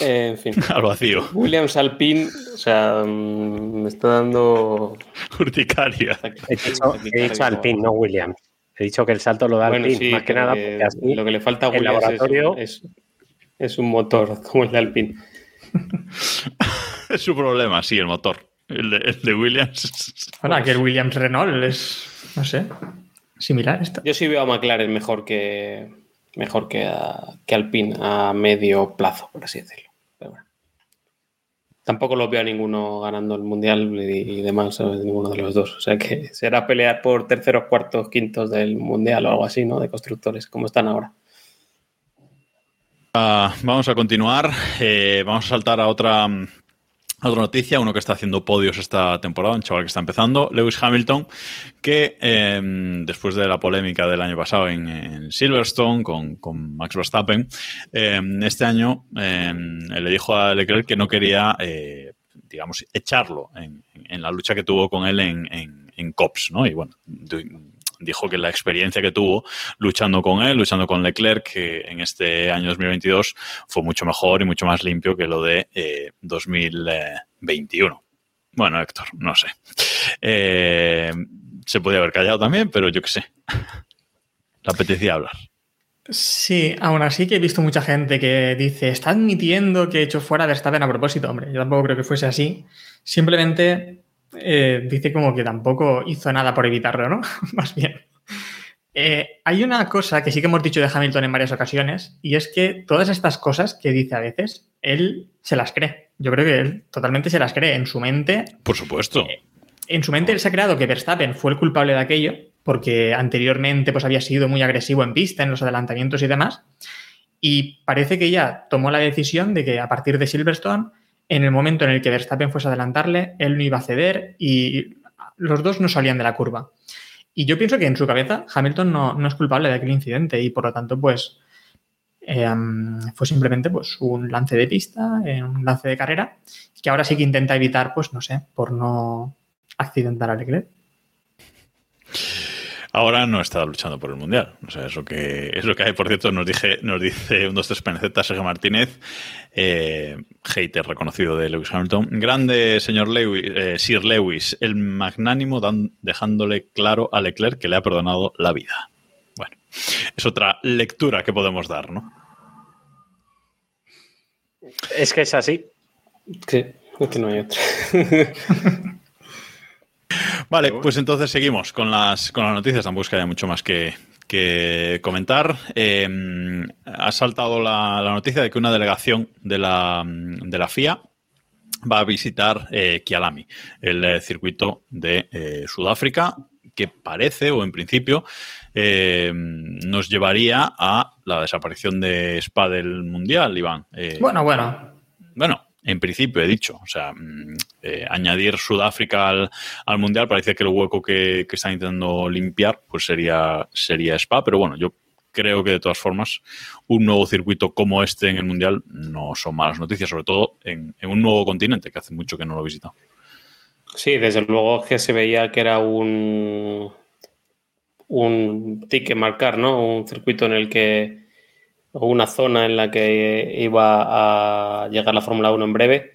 Eh, en fin. Al vacío. Williams Alpine, o sea, mm, me está dando. Urticaria. He dicho, he dicho Alpine, no Williams. He dicho que el salto lo da Bueno, Alpine, sí, más que nada que porque así lo que le falta a el Williams es- laboratorio- es, es un motor como el de Alpine. Es su problema, sí, el motor. El de, el de Williams. Ahora que el Williams Renault es, no sé, similar esto. Yo sí veo a McLaren mejor que mejor que, a- que Alpine a medio plazo, por así decirlo. Tampoco los veo a ninguno ganando el mundial y, demás, ninguno de los dos. O sea que será pelear por terceros, cuartos, quintos del mundial o algo así, ¿no? De constructores, como están ahora. Ah, vamos a continuar. Eh, vamos a saltar a otra, otra noticia. Uno que está haciendo podios esta temporada, un chaval que está empezando, Lewis Hamilton, que eh, después de la polémica del año pasado en, Silverstone con, con Max Verstappen, eh, este año eh, le dijo a Leclerc que no quería, eh, digamos, echarlo en, la lucha que tuvo con él en, en, COPS, ¿no? Y bueno, dijo que la experiencia que tuvo luchando con él, luchando con Leclerc, que en este año 2022 fue mucho mejor y mucho más limpio que lo de eh, 2021. Bueno, Héctor, no sé. Eh, se podía haber callado también, pero yo qué sé. Le apetecía hablar. Sí, aún así que he visto mucha gente que dice, está admitiendo que he hecho fuera Verstappen a propósito. Hombre, yo tampoco creo que fuese así. Simplemente eh, dice como que tampoco hizo nada por evitarlo, ¿no? Más bien. Eh, hay una cosa que sí que hemos dicho de Hamilton en varias ocasiones, y es que todas estas cosas que dice a veces, él se las cree. Yo creo que él totalmente se las cree. En su mente, Por supuesto. en su mente él se ha creado que Verstappen fue el culpable de aquello, porque anteriormente pues, había sido muy agresivo en pista, en los adelantamientos y demás. Y parece que ya tomó la decisión de que a partir de Silverstone, en el momento en el que Verstappen fuese a adelantarle, él no iba a ceder y los dos no salían de la curva. Y yo pienso que en su cabeza Hamilton no, es culpable de aquel incidente y por lo tanto, pues eh, fue simplemente pues, un lance de pista, eh, un lance de carrera, que ahora sí que intenta evitar, pues no sé, por no accidentar a Leclerc. Ahora no está luchando por el mundial. O sea, es lo que, es lo que hay. Por cierto, nos, dije, nos dice un 2-3 PNZ Sergio Martínez, eh, hater reconocido de Lewis Hamilton. Grande, señor Lewis, eh, Sir Lewis, el magnánimo dan- dejándole claro a Leclerc que le ha perdonado la vida. Bueno, es otra lectura que podemos dar, ¿no? Es que es así. Sí, es que no hay otra. Vale, pues entonces seguimos con las, con las noticias. Tampoco es que haya mucho más que, que comentar. Eh, ha saltado la, la noticia de que una delegación de la, de la FIA va a visitar eh, Kialami, el eh, circuito de eh, Sudáfrica, que parece, o en principio, eh, nos llevaría a la desaparición de Spa del Mundial, Iván. Eh, Bueno, bueno, bueno, en principio he dicho, o sea, mm, eh, añadir Sudáfrica al, al Mundial parece que el hueco que, que están intentando limpiar pues sería, sería Spa, pero bueno, yo creo que de todas formas un nuevo circuito como este en el Mundial no son malas noticias, sobre todo en, en un nuevo continente que hace mucho que no lo he visitado. Sí, desde luego que se veía que era un, un marcar, ¿no? Un circuito en el que, una zona en la que iba a llegar la Fórmula 1 en breve.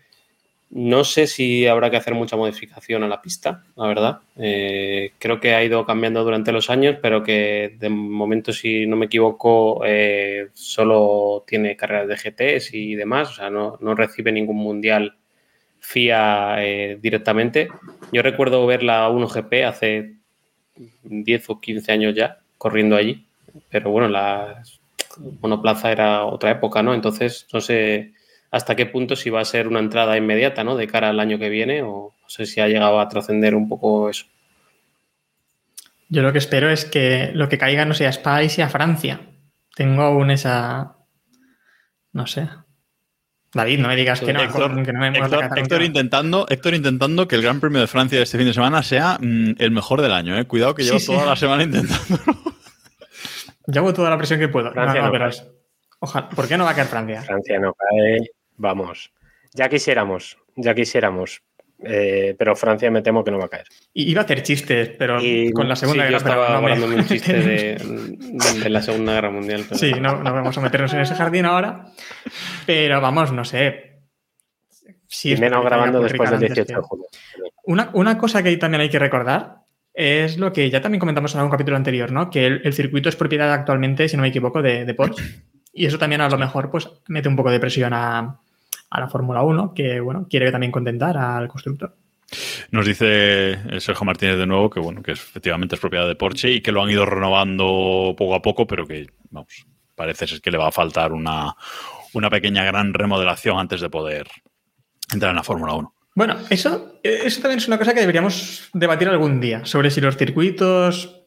No sé si habrá que hacer mucha modificación a la pista, la verdad. Eh, creo que ha ido cambiando durante los años, pero que de momento, si no me equivoco, eh, solo tiene carreras de GTs y demás. O sea, no, no recibe ningún mundial FIA eh, directamente. Yo recuerdo ver la 1GP hace 10 o 15 años ya, corriendo allí. Pero bueno, las, monoplaza era otra época, ¿no? Entonces, no sé hasta qué punto si va a ser una entrada inmediata, ¿no? De cara al año que viene, o no sé si ha llegado a trascender un poco eso. Yo lo que espero es que lo que caiga no sea Spa y sea Francia. Tengo aún esa. No sé. David, no me digas que no, Héctor, que no me Héctor- Héctor intentando, Héctor intentando que el Gran Premio de Francia de este fin de semana sea mm, el mejor del año. ¿eh? Cuidado que llevo sí. toda la semana intentando. Hago toda la presión que puedo. Francia no, no, es- Ojalá. ¿Por qué no va a caer Francia? Francia no cae. Vamos. Ya quisiéramos, ya quisiéramos. Eh, pero Francia me temo que no va a caer. Y Iba a hacer chistes, pero Y- con la Segunda sí, Guerra. pero estaba no me- un chiste de, de la Segunda Guerra Mundial. pero- Sí, no, no vamos a meternos en ese jardín ahora. Pero vamos, no sé. Y menos grabando después del Pulrican 18 antes de junio. Una, una cosa que también hay que recordar es lo que ya también comentamos en algún capítulo anterior, ¿no? Que el, el circuito es propiedad actualmente, si no me equivoco, de, de Porsche. Y eso también a lo mejor pues mete un poco de presión a, a la Fórmula 1, que bueno, quiere también contentar al constructor. Nos dice Sergio Martínez de nuevo que bueno, que efectivamente es propiedad de Porsche y que lo han ido renovando poco a poco, pero que vamos, parece ser que le va a faltar una, una pequeña gran remodelación antes de poder entrar en la Fórmula 1. Bueno, eso, eso también es una cosa que deberíamos debatir algún día, sobre si los circuitos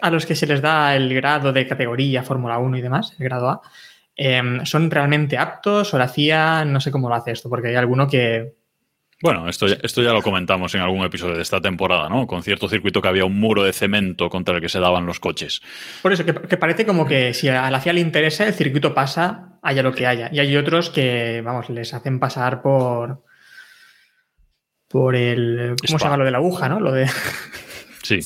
a los que se les da el grado de categoría Fórmula 1 y demás, el grado A, eh, son realmente aptos o la CIA no sé cómo lo hace esto, porque hay alguno que... Bueno, esto ya, esto ya lo comentamos en algún episodio de esta temporada, ¿no? Con cierto circuito que había un muro de cemento contra el que se daban los coches. Por eso, que, que parece como que si a la CIA le interesa, el circuito pasa, haya lo que haya. Y hay otros que, vamos, les hacen pasar por... Por el... ¿Cómo Spa. se llama lo de la aguja, no? Lo de... Sí,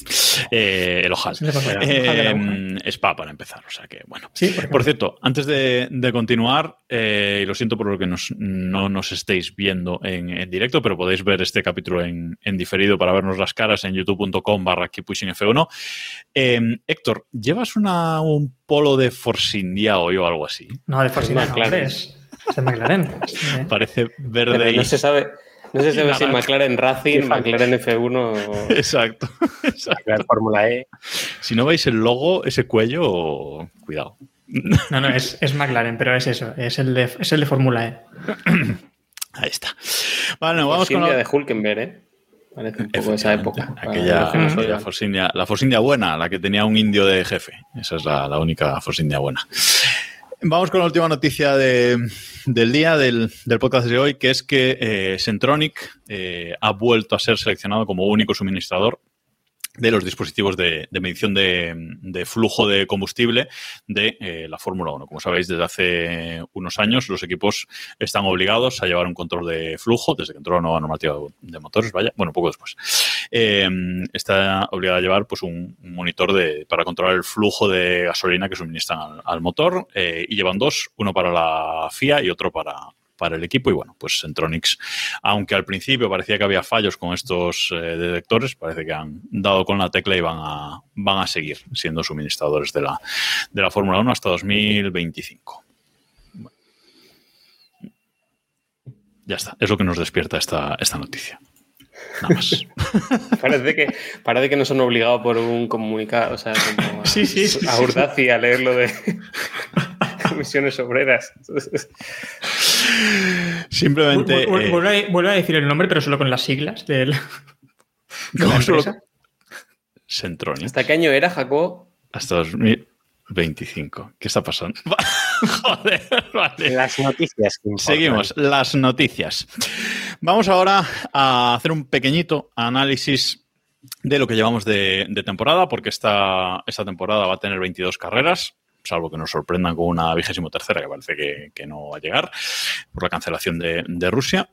eh, el ojal. El ojal. Eh, Spa para empezar, o sea que bueno. Sí, por Por cierto, antes de, de continuar, eh, y lo siento por lo que nos- no nos estéis viendo en, en directo, pero podéis ver este capítulo en, en diferido para vernos las caras en youtube.com barra keeppushingf1. Eh, Héctor, ¿llevas una, un polo de Force India hoy o algo así? No, de Force India, no, McLaren. hombre, es, es de McLaren. Parece Pero verde y... no se sabe, no se sabe si Naranja. McLaren Racing, Qué fan. McLaren F1 o... Exacto. exacto. La Fórmula E. Si no veis el logo, ese cuello, cuidado. No, no, es, es McLaren, pero es eso, es el de, es el de Fórmula E. Ahí está. Vale, vamos Force con India la... de Hulkenberg, ¿eh? Parece un poco esa Efectivamente, época. Aquella, que no. Force India- la Force India buena, la que tenía un indio de jefe. Esa es la, la única Force India buena. Vamos con la última noticia de- del día del, del podcast de hoy, que es que eh, Centronic eh, ha vuelto a ser seleccionado como único suministrador de los dispositivos de, medición de, flujo de combustible de eh, la Fórmula 1. Como sabéis, desde hace unos años los equipos están obligados a llevar un control de flujo, desde que entró la nueva normativa de motores, vaya, bueno, poco después. Eh, está obligado a llevar pues, un, monitor de, para controlar el flujo de gasolina que suministran al, al motor eh, y llevan dos, uno para la FIA y otro para, para el equipo. Y bueno, pues Centronics, aunque al principio parecía que había fallos con estos eh, detectores, parece que han dado con la tecla y van a, van a seguir siendo suministradores de la, de la Fórmula 1 hasta 2025. Bueno. Ya está, es lo que nos despierta esta, esta noticia. Nada más. Parece que, parece que nos han obligado por un comunicado, o sea, como a, Sí, sí, sí, a. Urdaci a leer lo de comisiones obreras. Simplemente. Eh, Vuelve a, decir el nombre, pero solo con las siglas del. de la ¿Cómo solo- empresa. ¿Hasta qué año era, Jacob? Hasta 2025. ¿Qué está pasando? Joder, vale. Las noticias. Seguimos, las noticias. Vamos ahora a hacer un pequeñito análisis de lo que llevamos de, de temporada, porque esta, esta temporada va a tener 22 carreras, salvo que nos sorprendan con una vigésimo tercera, que parece que, no va a llegar, por la cancelación de, Rusia.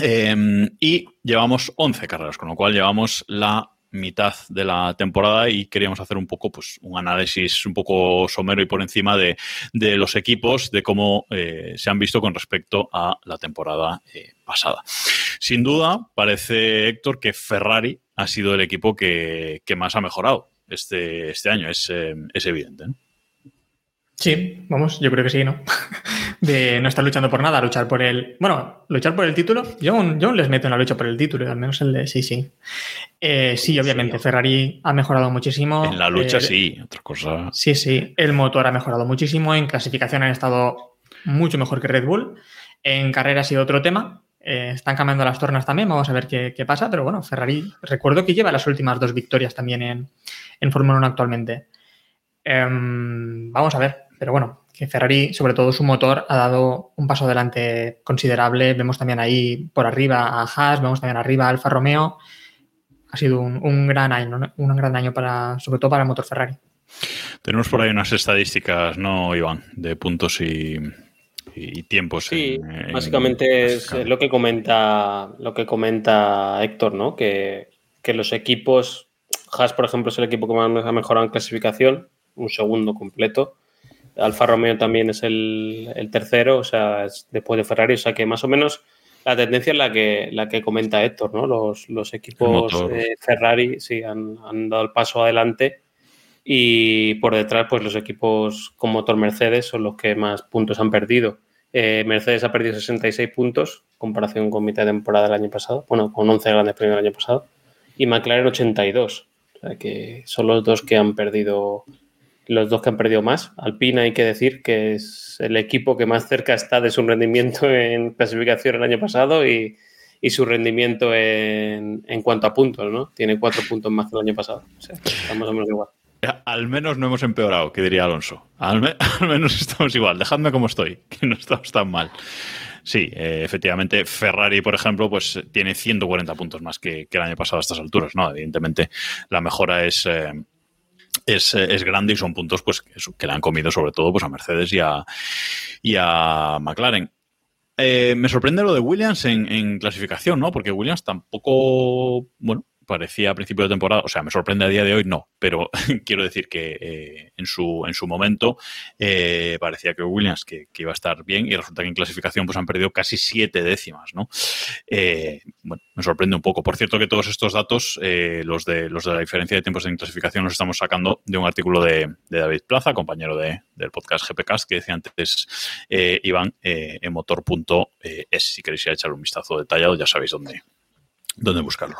Eh, y llevamos 11 carreras, con lo cual llevamos la mitad de la temporada y queríamos hacer un poco, pues, un análisis un poco somero y por encima de, de los equipos, de cómo eh, se han visto con respecto a la temporada eh, pasada. Sin duda, parece, Héctor, que Ferrari ha sido el equipo que, que más ha mejorado este, este año, es, eh, es evidente. ¿no? Sí, vamos, yo creo que sí, ¿no? de no estar luchando por nada, luchar por el. Bueno, luchar por el título. Yo aún, yo aún les meto en la lucha por el título, al menos el de sí, sí. Eh, sí, obviamente, Ferrari ha mejorado muchísimo. En la lucha Eh, sí, otra cosa. Sí, sí. El motor ha mejorado muchísimo. En clasificación han estado mucho mejor que Red Bull. En carrera ha sido otro tema. Eh, están cambiando las tornas también. Vamos a ver qué, qué pasa. Pero bueno, Ferrari, recuerdo que lleva las últimas dos victorias también en, en Fórmula 1 actualmente. Em, vamos a ver. Pero bueno, que Ferrari, sobre todo su motor, ha dado un paso adelante considerable. Vemos también ahí por arriba a Haas, vemos también arriba a Alfa Romeo. Ha sido un, un gran año, ¿no? un gran año para, sobre todo para el motor Ferrari. Tenemos por ahí unas estadísticas, ¿no, Iván? De puntos y, y tiempos. Sí, en- en- básicamente es lo que comenta lo que comenta Héctor, ¿no? Que, que los equipos, Haas, por ejemplo, es el equipo que más ha mejorado en clasificación, un segundo completo. Alfa Romeo también es el, el tercero, o sea, es después de Ferrari, o sea que más o menos la tendencia es la que, la que comenta Héctor, ¿no? Los, los equipos eh, Ferrari sí han, han dado el paso adelante y por detrás, pues los equipos con motor Mercedes son los que más puntos han perdido. Eh, Mercedes ha perdido 66 puntos, en comparación con mitad de temporada del año pasado, bueno, con 11 grandes premios del año pasado, y McLaren 82. O sea que son los dos que han perdido, los dos que han perdido más. Alpine hay que decir que es el equipo que más cerca está de su rendimiento en clasificación el año pasado y, y su rendimiento en, en cuanto a puntos, ¿no? Tiene cuatro puntos más que el año pasado. Más o menos igual. Al menos no hemos empeorado, que diría Alonso. Al, me- al menos estamos igual. Dejadme como estoy, que no estamos tan mal. Sí, eh, efectivamente, Ferrari, por ejemplo, pues eh, tiene 140 puntos más que, que el año pasado a estas alturas, ¿no? Evidentemente, la mejora es, eh, es, es grande y son puntos pues, que le han comido sobre todo pues, a Mercedes y a, y a McLaren. Eh, me sorprende lo de Williams en, en clasificación, ¿no? Porque Williams tampoco, bueno, parecía a principio de temporada, o sea, me sorprende a día de hoy, no, pero quiero decir que eh, en, su, en su momento eh, parecía que Williams que, que iba a estar bien y resulta que en clasificación pues han perdido casi siete décimas, ¿no? Eh, bueno, me sorprende un poco. Por cierto que todos estos datos, eh, los, de, los de la diferencia de tiempos en clasificación, los estamos sacando de un artículo de, David Plaza, compañero de, del podcast GPcast, que decía antes eh, Iván, en motor.es, si queréis echar un vistazo detallado, ya sabéis dónde, dónde buscarlo.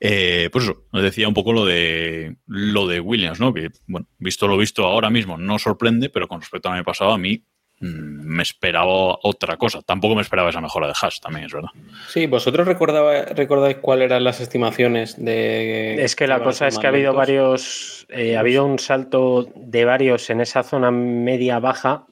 Eh, pues eso, nos decía un poco lo de lo de Williams, ¿no? Que, bueno, visto lo visto ahora mismo, no sorprende, pero con respecto al año pasado, a mí mm, me esperaba otra cosa. Tampoco me esperaba esa mejora de Haas, también es verdad. Sí, ¿vosotros recordaba- recordáis cuáles eran las estimaciones de... Es que la cosa es que ha habido varios, eh, ha habido un salto de varios en esa zona media-baja.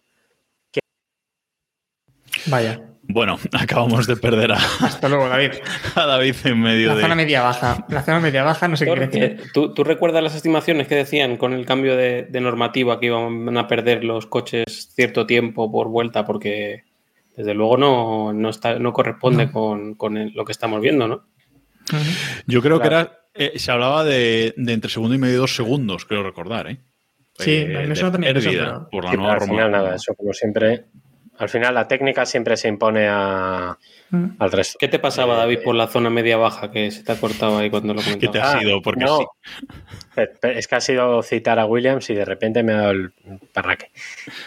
Vaya. Bueno, acabamos de perder a, Hasta luego, David. a David en medio La de. zona media baja. La zona media baja, no sé qué decir. ¿Tú, tú recuerdas las estimaciones que decían con el cambio de, de normativa que iban a perder los coches cierto tiempo por vuelta? Porque desde luego no, no, está, no corresponde con, con el- lo que estamos viendo, ¿no? Yo creo que era. eh, se hablaba de, de entre segundo y medio dos segundos, creo recordar, ¿eh? Sí, Eh, suena también eso, pérdida pero- por la Sí, nueva pero al norma- final nada, eso como siempre. Al final la técnica siempre se impone a- Mm. al resto. ¿Qué te pasaba, David, por la zona media-baja que se te ha cortado ahí cuando lo ¿Qué comentabas? te ha Ah, sido? Porque no. sí. Pe- pe- Es que ha sido citar a Williams y de repente me ha dado el parraque.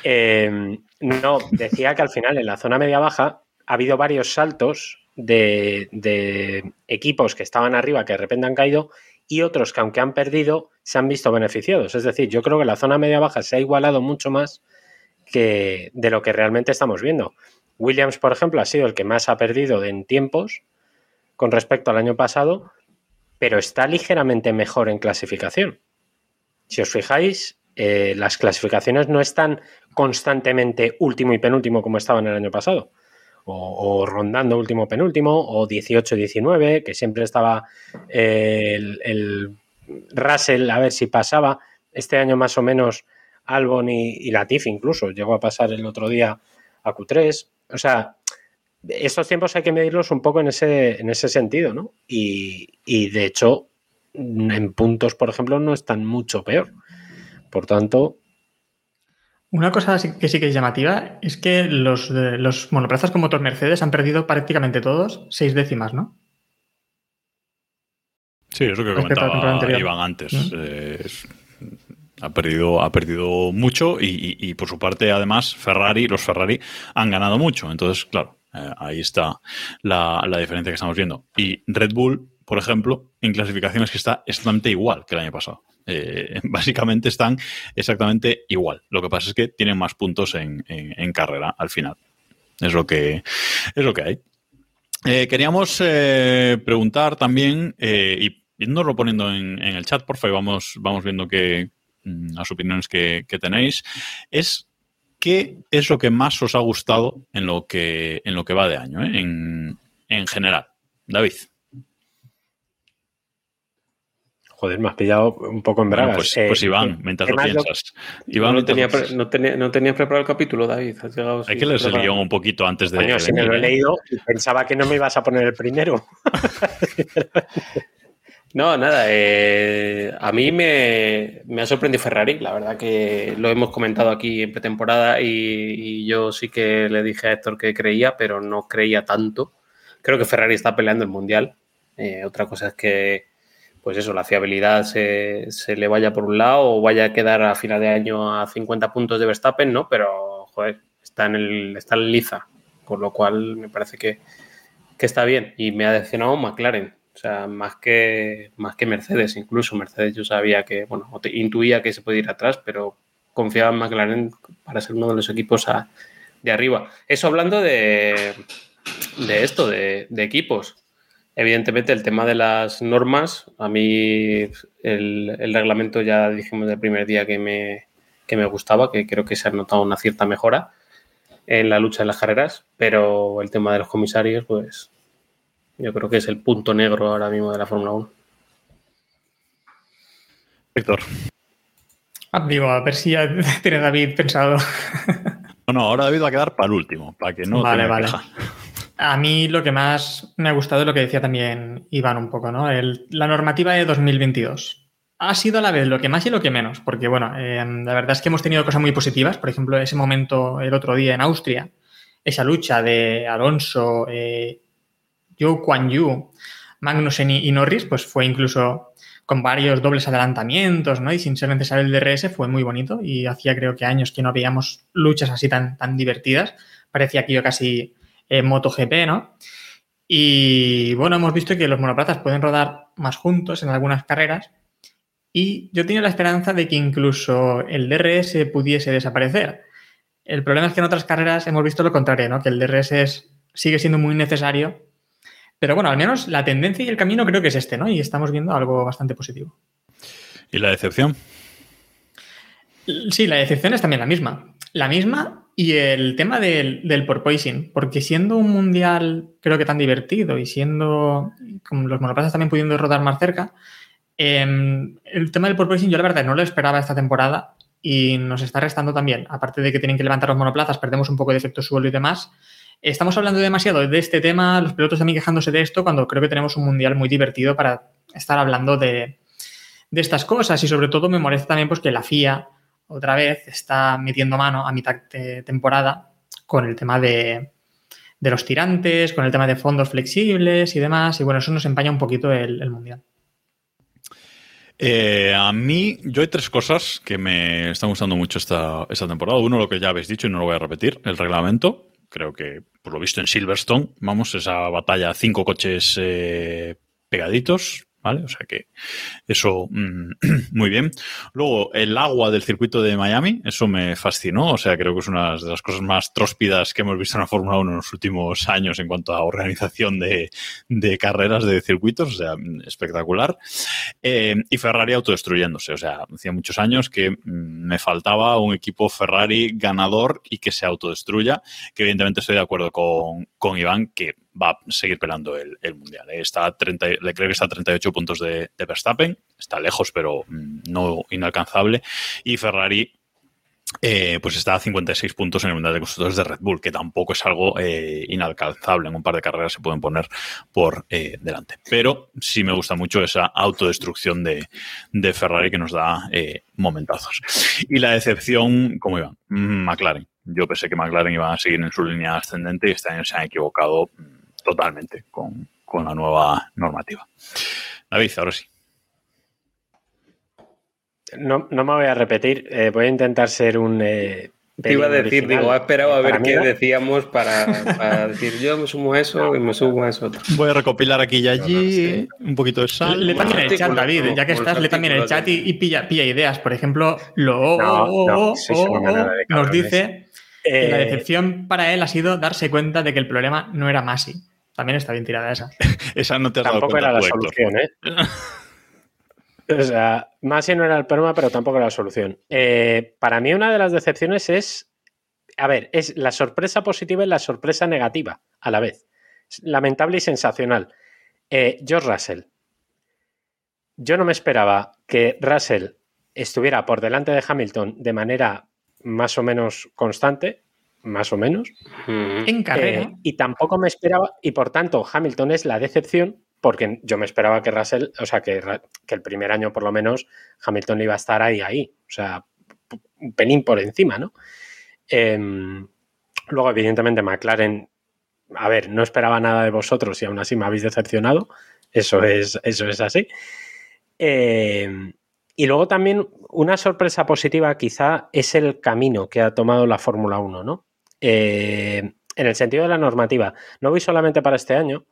Eh, no, decía que al final en la zona media-baja ha habido varios saltos de, de equipos que estaban arriba que de repente han caído y otros que aunque han perdido se han visto beneficiados. Es decir, yo creo que la zona media-baja se ha igualado mucho más que de lo que realmente estamos viendo. Williams, por ejemplo, ha sido el que más ha perdido en tiempos con respecto al año pasado, pero está ligeramente mejor en clasificación. Si os fijáis, eh, las clasificaciones no están constantemente último y penúltimo como estaban el año pasado, o, rondando último penúltimo, o 18-19, que siempre estaba eh, el, el Russell a ver si pasaba. Este año más o menos Albon y, y Latifi incluso llegó a pasar el otro día a Q3. O sea, estos tiempos hay que medirlos un poco en ese, en ese sentido, ¿no? Y, y, de hecho, en puntos, por ejemplo, no están mucho peor. Por tanto. Una cosa que sí que es llamativa es que los, de- los monoplazas con motor Mercedes han perdido prácticamente todos seis décimas, ¿no? Sí, eso que comentaba. Iván antes. ¿Mm? eh, es- Ha perdido, ha perdido mucho y, y- y por su parte, además, Ferrari, los Ferrari han ganado mucho. Entonces, claro, eh, ahí está la, la diferencia que estamos viendo. Y Red Bull, por ejemplo, en clasificaciones que está exactamente igual que el año pasado. Eh, básicamente están exactamente igual. Lo que pasa es que tienen más puntos en, en- carrera al final. Es lo que, es lo que hay. Eh, queríamos preguntar también, eh, y irnoslo poniendo en, el chat, por favor, vamos, vamos viendo mm, las opiniones que, que tenéis, es qué es lo que más os ha gustado en lo que, en lo que va de año, eh, en, en general. David. Joder, me has pillado un poco en Bueno, bragas. pues, Eh, pues Iván, ¿qué- mientras lo piensas. Iván, no, mientras tenía, lo no, tenía, no tenías preparado el capítulo, David. Has llegado Hay que leerse el guion un poquito antes de. Coño, si me lo he ¿eh? leído pensaba que no me ibas a poner el primero. No, nada. eh, a mí me, ha sorprendido Ferrari. La verdad que lo hemos comentado aquí en pretemporada y, y yo sí que le dije a Héctor que creía, pero no creía tanto. Creo que Ferrari está peleando el mundial. Eh, otra cosa es que, pues eso, la fiabilidad se, se le vaya por un lado o vaya a quedar a final de año a 50 puntos de Verstappen, ¿no? Pero, joder, está en el, está en liza. Con lo cual me parece que, que está bien. Y me ha decepcionado McLaren. O sea, más que, más que Mercedes, incluso Mercedes yo sabía que, bueno, intuía que se podía ir atrás, pero confiaba en McLaren para ser uno de los equipos a- de arriba. Eso hablando de, de esto, de, de equipos. Evidentemente el tema de las normas, a mí el, el reglamento ya dijimos del primer día que me, que me gustaba, que creo que se ha notado una cierta mejora en la lucha de las carreras, pero el tema de los comisarios, pues yo creo que es el punto negro ahora mismo de la Fórmula 1. Héctor. Ah, digo, a ver si ya tiene David pensado. No, no, ahora David va a quedar para el último, para que no Vale, tenga vale. queja. A mí lo que más me ha gustado es lo que decía también Iván un poco, ¿no? El- la normativa de 2022. Ha sido a la vez lo que más y lo que menos, porque bueno, eh, la verdad es que hemos tenido cosas muy positivas. Por ejemplo, ese momento el otro día en Austria, esa lucha de Alonso, eh, Joe Kwan Yu, Magnussen y Norris, pues fue incluso con varios dobles adelantamientos, ¿no? Y sin ser necesario el DRS, fue muy bonito y hacía creo que años que no veíamos luchas así tan, tan divertidas. Parecía aquello casi eh, MotoGP, ¿no? Y bueno, hemos visto que los monoplazas pueden rodar más juntos en algunas carreras y yo tenía la esperanza de que incluso el DRS pudiese desaparecer. El problema es que en otras carreras hemos visto lo contrario, ¿no? Que el DRS es- sigue siendo muy necesario. Pero bueno, al menos la tendencia y el camino creo que es este, ¿no? Y estamos viendo algo bastante positivo. ¿Y la decepción? Sí, la decepción es también la misma. La misma y el tema del, del porpoising, porque siendo un mundial creo que tan divertido y siendo con los monoplazas también pudiendo rodar más cerca, em, el tema del porpoising yo la verdad no lo esperaba esta temporada y nos está restando también. Aparte de que tienen que levantar los monoplazas, perdemos un poco de efecto suelo y demás. Estamos hablando demasiado de este tema, los pilotos también quejándose de esto, cuando creo que tenemos un mundial muy divertido para estar hablando de, estas cosas y sobre todo me molesta también pues que la FIA otra vez está metiendo mano a mitad de temporada con el tema de, los tirantes, con el tema de fondos flexibles y demás. Y bueno, eso nos empaña un poquito el, el mundial. Eh, a mí, yo hay tres cosas que me están gustando mucho esta, esta temporada. Uno, lo que ya habéis dicho y no lo voy a repetir, el reglamento. Creo que, por lo visto en Silverstone, vamos, esa batalla, cinco coches eh, pegaditos, ¿vale? O sea que eso, mm, muy bien. Luego, el agua del circuito de Miami, eso me fascinó. O sea, creo que es una de las cosas más tróspidas que hemos visto en la Fórmula 1 en los últimos años en cuanto a organización de, de carreras de circuitos. O sea, espectacular. Eh, y Ferrari autodestruyéndose. O sea, hacía muchos años que mm, me faltaba un equipo Ferrari ganador y que se autodestruya. Que evidentemente estoy de acuerdo con, con Iván que va a seguir pelando el, mundial. ¿eh? Está 30, le creo que está a 38 puntos de, Verstappen. Está lejos, pero mm, no inalcanzable. Y Ferrari eh, pues está a 56 puntos en el Mundial de Constructores de Red Bull, que tampoco es algo eh, inalcanzable. En un par de carreras se pueden poner por eh, delante. Pero sí me gusta mucho esa autodestrucción de, de Ferrari que nos da eh, momentazos. Y la decepción, como iban, mm, McLaren. Yo pensé que McLaren iba a seguir en su línea ascendente y este año se han equivocado mm, totalmente con, con la nueva normativa. David, ahora sí. no, no me voy a repetir, eh, voy a intentar ser un... eh, Te iba a decir, original. digo, he esperado a ver qué no. decíamos para, para decir yo me sumo a eso y me sumo a eso otro. Voy a recopilar aquí y allí un poquito de sal. Le también el chat, David, como- ya que estás, le también el chat y, y pilla, pilla ideas. Por ejemplo, lo No, o- no, o- sois o- una manada de nos dice que la Eh, decepción para él ha sido darse cuenta de que el problema no era Masi. También está bien tirada esa. Esa no te has dado tampoco cuenta era la Héctor. solución, ¿eh? O sea, Masi no era el problema, pero tampoco era la solución. Eh, para mí, una de las decepciones es. A ver, es la sorpresa positiva y la sorpresa negativa a la vez. Es lamentable y sensacional. Eh, George Russell. Yo no me esperaba que Russell estuviera por delante de Hamilton de manera más o menos constante, más o menos. En carrera. Eh, y tampoco me esperaba, y por tanto, Hamilton es la decepción, porque yo me esperaba que Russell, o sea, que, que el primer año por lo menos Hamilton iba a estar ahí, ahí, o sea, un pelín por encima, ¿no? Em, luego, evidentemente, McLaren, a ver, no esperaba nada de vosotros y aún así me habéis decepcionado, eso es, eso es así. Em, y luego también una sorpresa positiva quizá es el camino que ha tomado la Fórmula 1, ¿no? Eh, en el sentido de la normativa. No voy solamente para este año,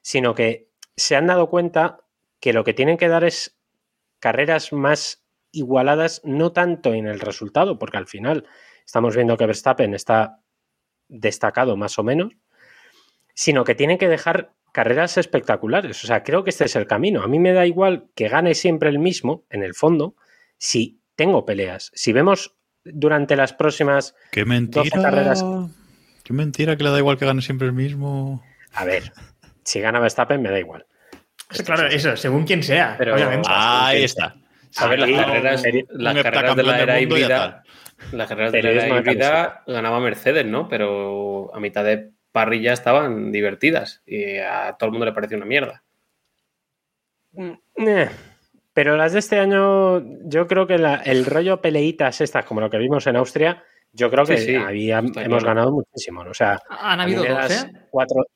sino que se han dado cuenta que lo que tienen que dar es carreras más igualadas, no tanto en el resultado, porque al final estamos viendo que Verstappen está destacado más o menos, sino que tienen que dejar carreras espectaculares. O sea, creo que este es el camino. A mí me da igual que gane siempre el mismo, en el fondo, si tengo peleas. Si vemos durante las próximas Qué 12 mentira. carreras. Qué mentira que le da igual que gane siempre el mismo. A ver, si gana Verstappen me da igual. Claro, eso, según quien sea, Pero- obviamente. Ahí está. ¿Sabes? Las carreras, las carreras de la era híbrida, las carreras de la era híbrida ganaba Mercedes, ¿no? Pero a mitad de parrilla estaban divertidas y a todo el mundo le pareció una mierda. Eh, Pero las de este año, yo creo que la- el rollo peleitas estas, como lo que vimos en Austria, yo creo que Sí, sí, había- está hemos ganado muchísimo. ¿no? O sea, Han habido dos, ¿eh? cuatro.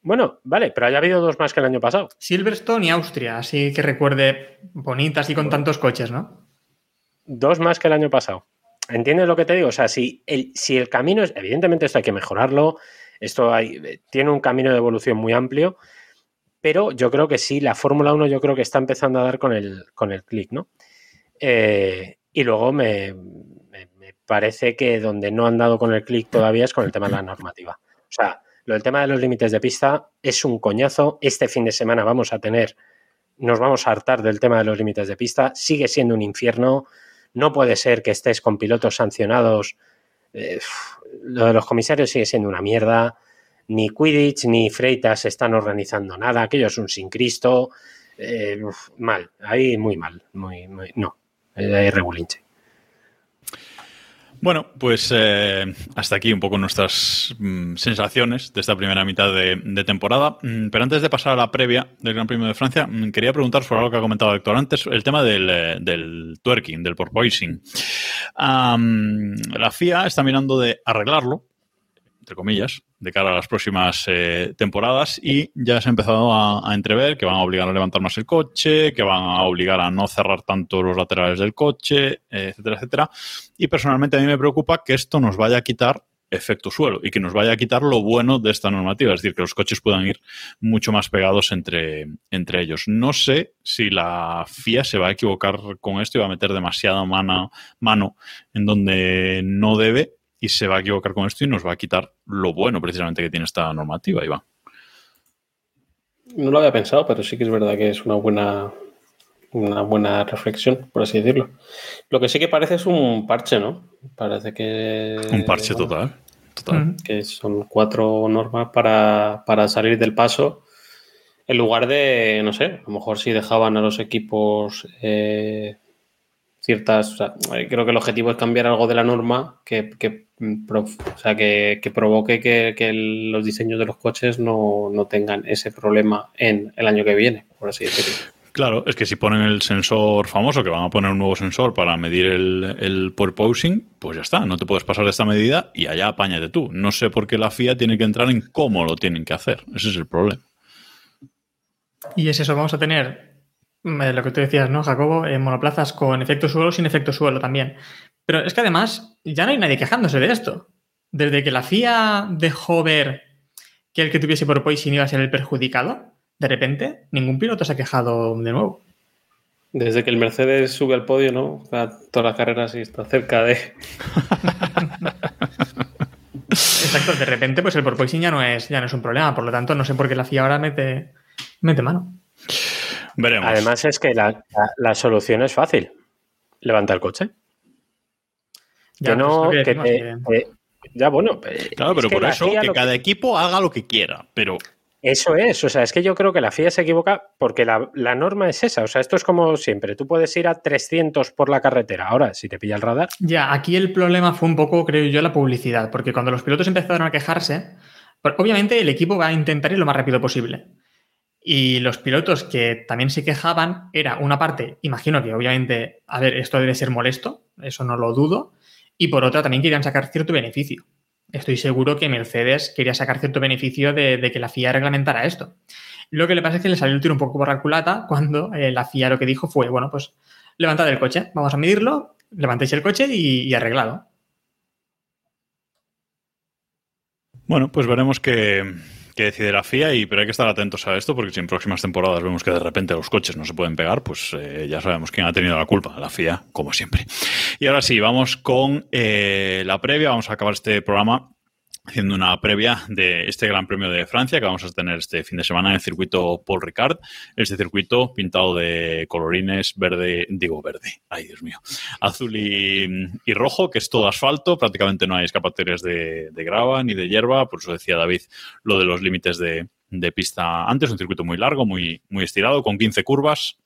Bueno, vale, pero haya habido dos más que el año pasado. Silverstone y Austria, así que recuerde bonitas y con tantos coches, ¿no? Dos más que el año pasado. ¿Entiendes lo que te digo? O sea, si el, si el camino es. Evidentemente, esto hay que mejorarlo. Esto hay, tiene un camino de evolución muy amplio. Pero yo creo que sí, la Fórmula 1 yo creo que está empezando a dar con el, con el clic, ¿no? Eh, y luego me, me- parece que donde no han dado con el clic todavía es con el tema de la normativa. O sea, lo del tema de los límites de pista es un coñazo. Este fin de semana vamos a tener, nos vamos a hartar del tema de los límites de pista. Sigue siendo un infierno. No puede ser que estés con pilotos sancionados. Eh, lo de los comisarios sigue siendo una mierda. Ni Quidditch ni Freitas están organizando nada. Aquello es un sin Cristo. Eh, mal, ahí muy mal. Muy, muy- no, Eh, ahí regulinche. Bueno, pues eh, hasta aquí un poco nuestras mm, sensaciones de esta primera mitad de, temporada. Mm, pero antes de pasar a la previa del Gran Premio de Francia, mm, quería preguntar sobre algo que ha comentado Héctor antes, el tema del, twerking, del porpoising. La FIA está mirando de arreglarlo, entre comillas, de cara a las próximas eh, temporadas y ya se ha empezado a, a entrever que van a obligar a levantar más el coche, que van a obligar a no cerrar tanto los laterales del coche, eh, etcétera, etcétera. Y personalmente a mí me preocupa que esto nos vaya a quitar efecto suelo y que nos vaya a quitar lo bueno de esta normativa, es decir, que los coches puedan ir mucho más pegados entre, entre ellos. No sé si la FIA se va a equivocar con esto y va a meter demasiada mano, mano en donde no debe y se va a equivocar con esto y nos va a quitar lo bueno precisamente que tiene esta normativa, Iván. No lo había pensado, pero sí que es verdad que es una buena, una buena reflexión, por así decirlo. Lo que sí que parece es un parche, ¿no? Parece que. Un parche bueno, total. total. Que son cuatro normas para, para salir del paso. En lugar de, no sé, a lo mejor si dejaban a los equipos eh, ciertas. o sea, creo que el objetivo es cambiar algo de la norma que, o sea, que, que provoque que, que el- los diseños de los coches no, no tengan ese problema en el año que viene, por así decirlo. Claro, es que si ponen el sensor famoso, que van a poner un nuevo sensor para medir el, el porpoising, pues ya está, no te puedes pasar de esta medida y allá apáñate tú. No sé por qué la FIA tiene que entrar en cómo lo tienen que hacer. Ese es el problema. Y es eso, vamos a tener Eh, Lo que tú decías, ¿no, Jacobo? Eh, monoplazas con efecto suelo, sin efecto suelo también. Pero es que además ya no hay nadie quejándose de esto. Desde que la FIA dejó ver que el que tuviese porpoising iba a ser el perjudicado, de repente ningún piloto se ha quejado de nuevo. Desde que el Mercedes sube al podio, ¿no? A todas las carreras y está cerca de. Exacto, de repente pues el porpoising ya no es, ya no es un problema. Por lo tanto, no sé por qué la FIA ahora mete, mete mano. Veremos. Además es que la, la- la solución es fácil. Levanta el coche. Ya, que no, pues, que que que- eh, ya bueno. eh, Claro, pero es que por eso que cada equipo haga lo que quiera. Pero Eso es, o sea, es que yo creo que la FIA se equivoca porque la, la norma es esa, o sea, esto es como siempre, tú puedes ir a 300 por la carretera, ahora si te pilla el radar, Ya, aquí el problema fue un poco, creo yo, la publicidad, porque cuando los pilotos empezaron a quejarse, obviamente el equipo va a intentar ir lo más rápido posible. Y los pilotos que también se quejaban era una parte, imagino que obviamente, a ver, esto debe ser molesto, eso no lo dudo, y por otra también querían sacar cierto beneficio. Estoy seguro que Mercedes quería sacar cierto beneficio de, que la FIA reglamentara esto. Lo que le pasa es que le salió el tiro un poco por la culata cuando eh, la FIA lo que dijo fue, bueno, pues levantad el coche, vamos a medirlo, levantéis el coche y, y arreglado. bueno, pues veremos qué, qué decide la FIA. Y, pero hay que estar atentos a esto porque si en próximas temporadas vemos que de repente los coches no se pueden pegar, pues eh, ya sabemos quién ha tenido la culpa. La FIA, como siempre. Y ahora sí, vamos con eh, la previa. Vamos a acabar este programa haciendo una previa de este Gran Premio de Francia que vamos a tener este fin de semana en el circuito Paul Ricard. Este circuito pintado de colorines verde, digo verde, ay Dios mío, azul y, rojo, que es todo asfalto, prácticamente no hay escapatorias de, de grava ni de hierba, por eso decía David lo de los límites de, de pista antes, un circuito muy largo, muy, muy estirado, con 15 curvas,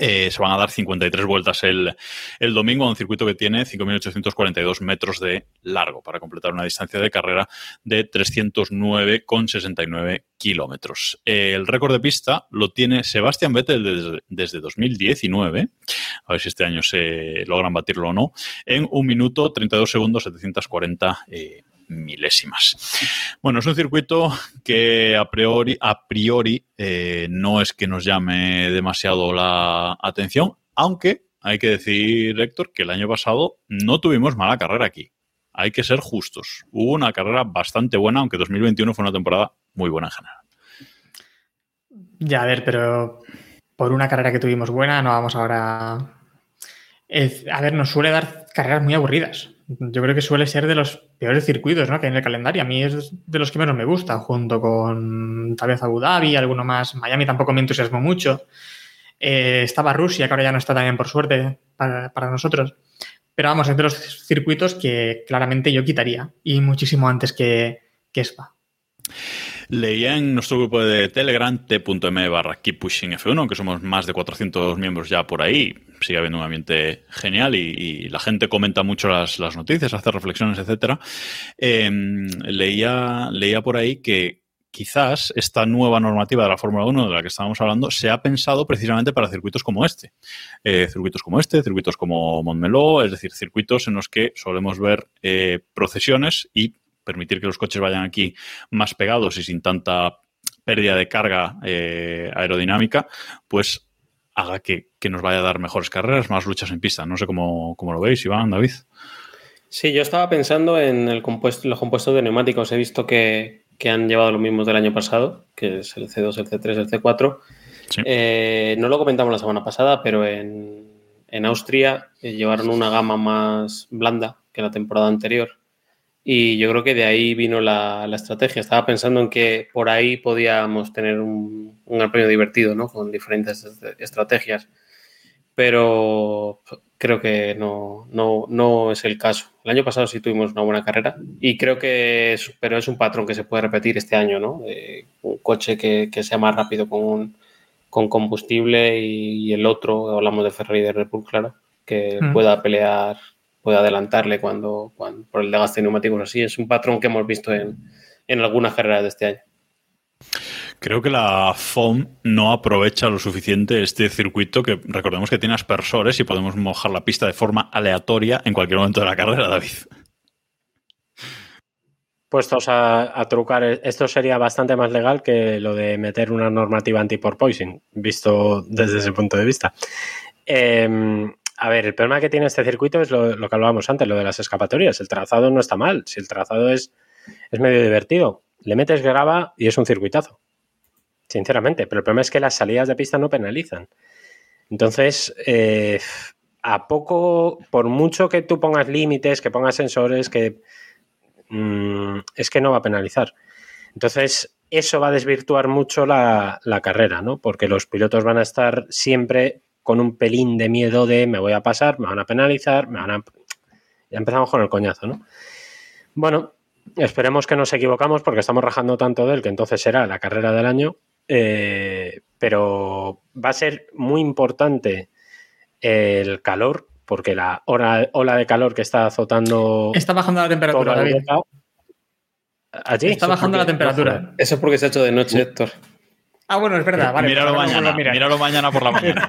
eh, se van a dar 53 vueltas el, el domingo a un circuito que tiene 5.842 metros de largo para completar una distancia de carrera de 309,69 kilómetros. Eh, el récord de pista lo tiene Sebastián Vettel desde, desde 2019, a ver si este año se logran batirlo o no, en un minuto 32 segundos 740 eh, milésimas. Bueno, es un circuito que a priori, a priori eh, no es que nos llame demasiado la atención, aunque hay que decir, Héctor, que el año pasado no tuvimos mala carrera aquí. Hay que ser justos. Hubo una carrera bastante buena, aunque 2021 fue una temporada muy buena en general. Ya, a ver, pero por una carrera que tuvimos buena, no vamos ahora. A ver, nos suele dar carreras muy aburridas. Yo creo que suele ser de los peores circuitos ¿no? que hay en el calendario. A mí es de los que menos me gusta, junto con tal vez Abu Dhabi, alguno más. Miami tampoco me entusiasmó mucho. Eh, estaba Rusia, que ahora ya no está también por suerte para, para nosotros. Pero vamos, es de los circuitos que claramente yo quitaría. Y muchísimo antes que, que Spa. Leía en nuestro grupo de Telegram, t.m barra Keep Pushing F1, que somos más de 400 miembros ya por ahí. Sigue habiendo un ambiente genial y, la gente comenta mucho las, noticias, hace reflexiones, etcétera. Eh, leía, leía por ahí que quizás esta nueva normativa de la Fórmula 1 de la que estábamos hablando se ha pensado precisamente para circuitos como este. Eh, circuitos como este, circuitos como Montmeló, es decir, circuitos en los que solemos ver eh, procesiones y permitir que los coches vayan aquí más pegados y sin tanta pérdida de carga eh, aerodinámica, pues haga que, que, nos vaya a dar mejores carreras, más luchas en pista. No sé cómo, cómo lo veis, Iván, David. Sí, yo estaba pensando en el compuesto, los compuestos de neumáticos. He visto que, que, han llevado los mismos del año pasado, que es el C2, el C3, el C4. Sí. Eh, no lo comentamos la semana pasada, pero en, en Austria eh, llevaron una gama más blanda que la temporada anterior. Y yo creo que de ahí vino la, la, estrategia. Estaba pensando en que por ahí podíamos tener un, un gran premio divertido, ¿no? Con diferentes estrategias. Pero creo que no, no, no, es el caso. El año pasado sí tuvimos una buena carrera y creo que es, pero es un patrón que se puede repetir este año, ¿no? Eh, un coche que, que, sea más rápido con, un, con combustible y, y, el otro, hablamos de Ferrari y de Red Bull, claro, que mm. pueda pelear puede adelantarle cuando, cuando, por el desgaste de neumáticos así. Es un patrón que hemos visto en, en algunas carreras de este año. Creo que la FOM no aprovecha lo suficiente este circuito que recordemos que tiene aspersores y podemos mojar la pista de forma aleatoria en cualquier momento de la carrera, David. puestos a, a trucar, esto sería bastante más legal que lo de meter una normativa anti-porpoising, visto desde ese punto de vista. Eh, a ver, el problema que tiene este circuito es lo, que hablábamos antes, lo de las escapatorias. El trazado no está mal, si el trazado es, es medio divertido, le metes grava y es un circuitazo, sinceramente. Pero el problema es que las salidas de pista no penalizan. Entonces, eh, a poco, por mucho que tú pongas límites, que pongas sensores, que mmm, es que no va a penalizar. Entonces, eso va a desvirtuar mucho la, la, carrera, ¿no? Porque los pilotos van a estar siempre con un pelín de miedo de me voy a pasar, me van a penalizar, me van a... Ya empezamos con el coñazo, ¿no? Bueno, esperemos que nos equivocamos porque estamos rajando tanto de él que entonces será la carrera del año. Eh, pero va a ser muy importante el calor, porque la hora, ola de calor que está azotando. Está bajando la temperatura, David. Allí. Está bajando la temperatura. Eso es porque se ha hecho de noche, Héctor. Ah, bueno, es verdad. Vale, míralo mañana. Míralo mañana por la mañana.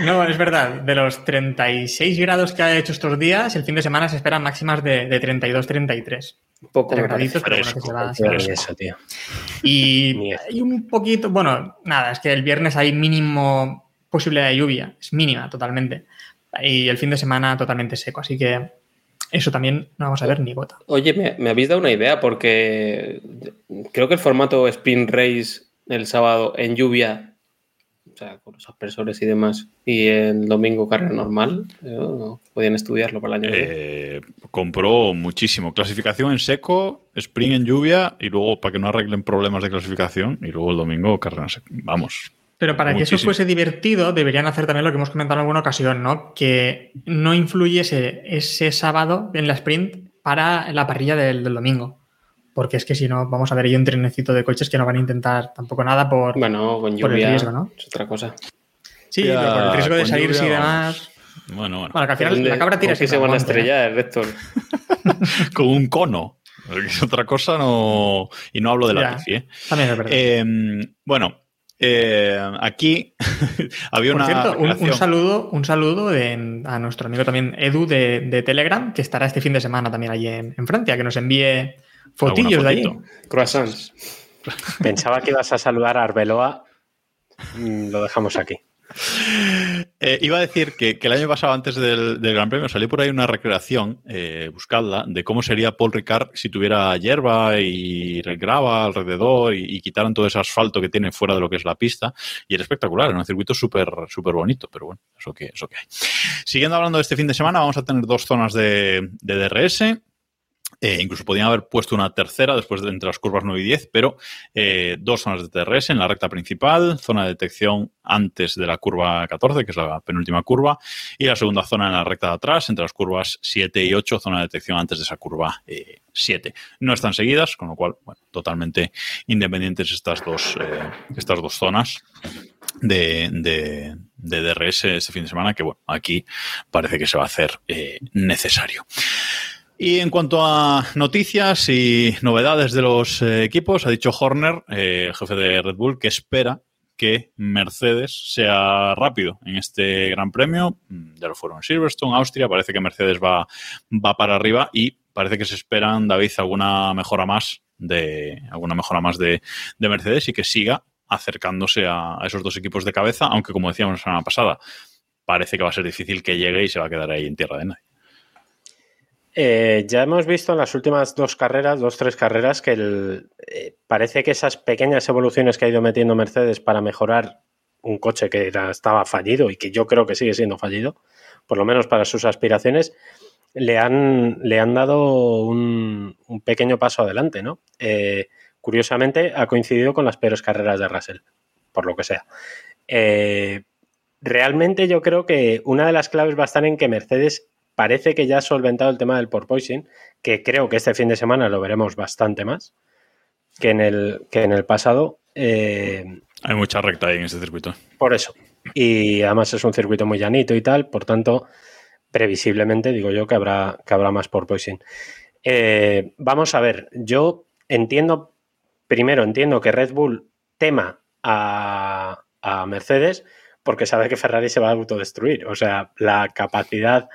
No, es verdad. De los 36 grados que ha hecho estos días, el fin de semana se esperan máximas de, de 32-33. Poco graditos, pero bueno, que se va a eso, tío. Y hay un poquito, bueno, nada, es que el viernes hay mínimo posibilidad de lluvia, es mínima totalmente. Y el fin de semana totalmente seco, así que eso también no vamos a ver ni gota. Oye, me, me habéis dado una idea porque creo que el formato Spin Race el sábado en lluvia o sea, con los aspersores y demás, y el domingo carrera normal, ¿no? podían estudiarlo para el año eh, Compró muchísimo. Clasificación en seco, sprint en lluvia, y luego para que no arreglen problemas de clasificación, y luego el domingo carrera en seco. Vamos. Pero para muchísimo. que eso fuese divertido, deberían hacer también lo que hemos comentado en alguna ocasión, ¿no? Que no influyese ese sábado en la sprint para la parrilla del, del domingo porque es que si no, vamos a ver ahí un trenecito de coches que no van a intentar tampoco nada por, bueno, con lluvia, por el riesgo, ¿no? Es otra cosa. Sí, ya, pero por el riesgo de salirse y demás. Bueno, bueno. bueno que al final la cabra tira que se van a estrellar, ¿eh? Héctor. con un cono. Es otra cosa, no. Y no hablo de la bici, ¿eh? También es verdad. Eh, bueno, eh, aquí había Por una. cierto, un, saludo, un saludo de- a nuestro amigo también Edu de, de Telegram, que estará este fin de semana también allí en, en Francia, que nos envíe fotillos de allí. Croissants. Pensaba que ibas a saludar a Arbeloa. Mm, Lo dejamos aquí. Eh, iba a decir que, el año pasado, antes del, Gran Premio, salió por ahí una recreación, eh, buscadla, de cómo sería Paul Ricard si tuviera hierba y grava alrededor y, y quitaran todo ese asfalto que tiene fuera de lo que es la pista. Y era espectacular, era un circuito súper súper bonito, pero bueno, eso que, eso que hay. Siguiendo hablando de este fin de semana, vamos a tener dos zonas de, de DRS. Eh, incluso podían haber puesto una tercera después de entre las curvas 9 y 10, pero eh, dos zonas de TRS en la recta principal, zona de detección antes de la curva 14, que es la penúltima curva, y la segunda zona en la recta de atrás, entre las curvas 7 y 8, zona de detección antes de esa curva eh, 7. No están seguidas, con lo cual, bueno, totalmente independientes estas dos, eh, estas dos zonas de, de, de, DRS este fin de semana, que bueno, aquí parece que se va a hacer necesario. Y en cuanto a noticias y novedades de los eh, equipos, ha dicho Horner, eh, jefe de Red Bull, que espera que Mercedes sea rápido en este Gran Premio. Ya lo fueron Silverstone, Austria. Parece que Mercedes va, va para arriba y parece que se esperan, David, alguna mejora más de alguna mejora más de, de Mercedes y que siga acercándose a, esos dos equipos de cabeza, aunque como decíamos la semana pasada, parece que va a ser difícil que llegue y se va a quedar ahí en tierra de nadie. Eh, ya hemos visto en las últimas dos carreras, dos, tres carreras, que eh, parece que esas pequeñas evoluciones que ha ido metiendo Mercedes para mejorar un coche que era, estaba fallido y que yo creo que sigue siendo fallido, por lo menos para sus aspiraciones, le han, le han dado un, pequeño paso adelante, ¿no? Eh, curiosamente ha coincidido con las peores carreras de Russell, por lo que sea. Realmente yo creo que una de las claves va a estar en que Mercedes parece que ya ha solventado el tema del porpoising, que creo que este fin de semana lo veremos bastante más que en el, que en el pasado. Eh, Hay mucha recta ahí en este circuito. Por eso. Y además es un circuito muy llanito y tal, por tanto, previsiblemente digo yo que habrá, que habrá más porpoising. Eh, vamos a ver, yo entiendo, primero entiendo que Red Bull tema a, a Mercedes porque sabe que Ferrari se va a autodestruir. O sea, la capacidad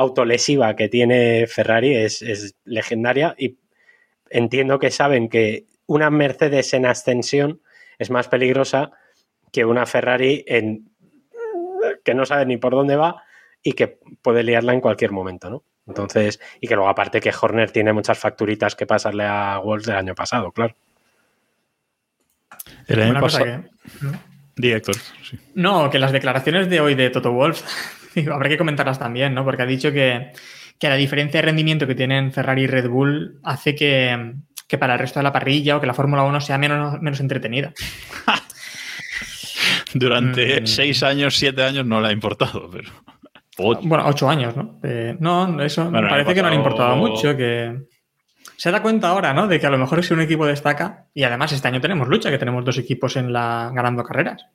autolesiva que tiene Ferrari es, es legendaria y entiendo que saben que una Mercedes en ascensión es más peligrosa que una Ferrari en que no sabe ni por dónde va y que puede liarla en cualquier momento, ¿no? Entonces, y que luego aparte que Horner tiene muchas facturitas que pasarle a Wolves del año pasado, claro. El año Una cosa pasado. Di, Héctor, sí. No, que las declaraciones de hoy de Toto Wolf, habrá que comentarlas también, ¿no? Porque ha dicho que, que la diferencia de rendimiento que tienen Ferrari y Red Bull hace que, que para el resto de la parrilla o que la Fórmula 1 sea menos, menos entretenida. Durante Mm. seis años, siete años no le ha importado, pero. Ocho. Bueno, ocho años, ¿no? Eh, no, eso Bueno, el parece que no le ha importado mucho, que se da cuenta ahora, ¿no? De que a lo mejor si un equipo destaca, y además este año tenemos lucha, que tenemos dos equipos en la ganando carreras.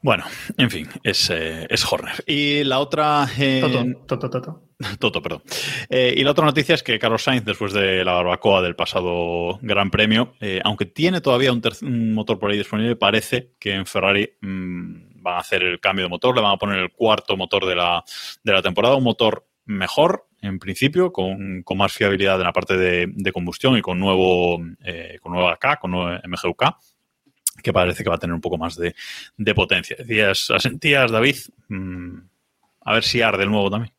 Bueno, en fin, es, eh, es Horner. Y la otra. eh, Toto, Toto, Toto. Toto, perdón. Eh, y la otra noticia es que Carlos Sainz, después de la barbacoa del pasado Gran Premio, eh, aunque tiene todavía un, un motor por ahí disponible, parece que en Ferrari mm, van a hacer el cambio de motor, le van a poner el cuarto motor de la, de la temporada, un motor mejor, en principio, con, con más fiabilidad en la parte de, de combustión y con nuevo, eh, con nueva K, con nuevo MGUK que parece que va a tener un poco más de, de potencia. Decías, asentías, David, mm, a ver si arde el nuevo también.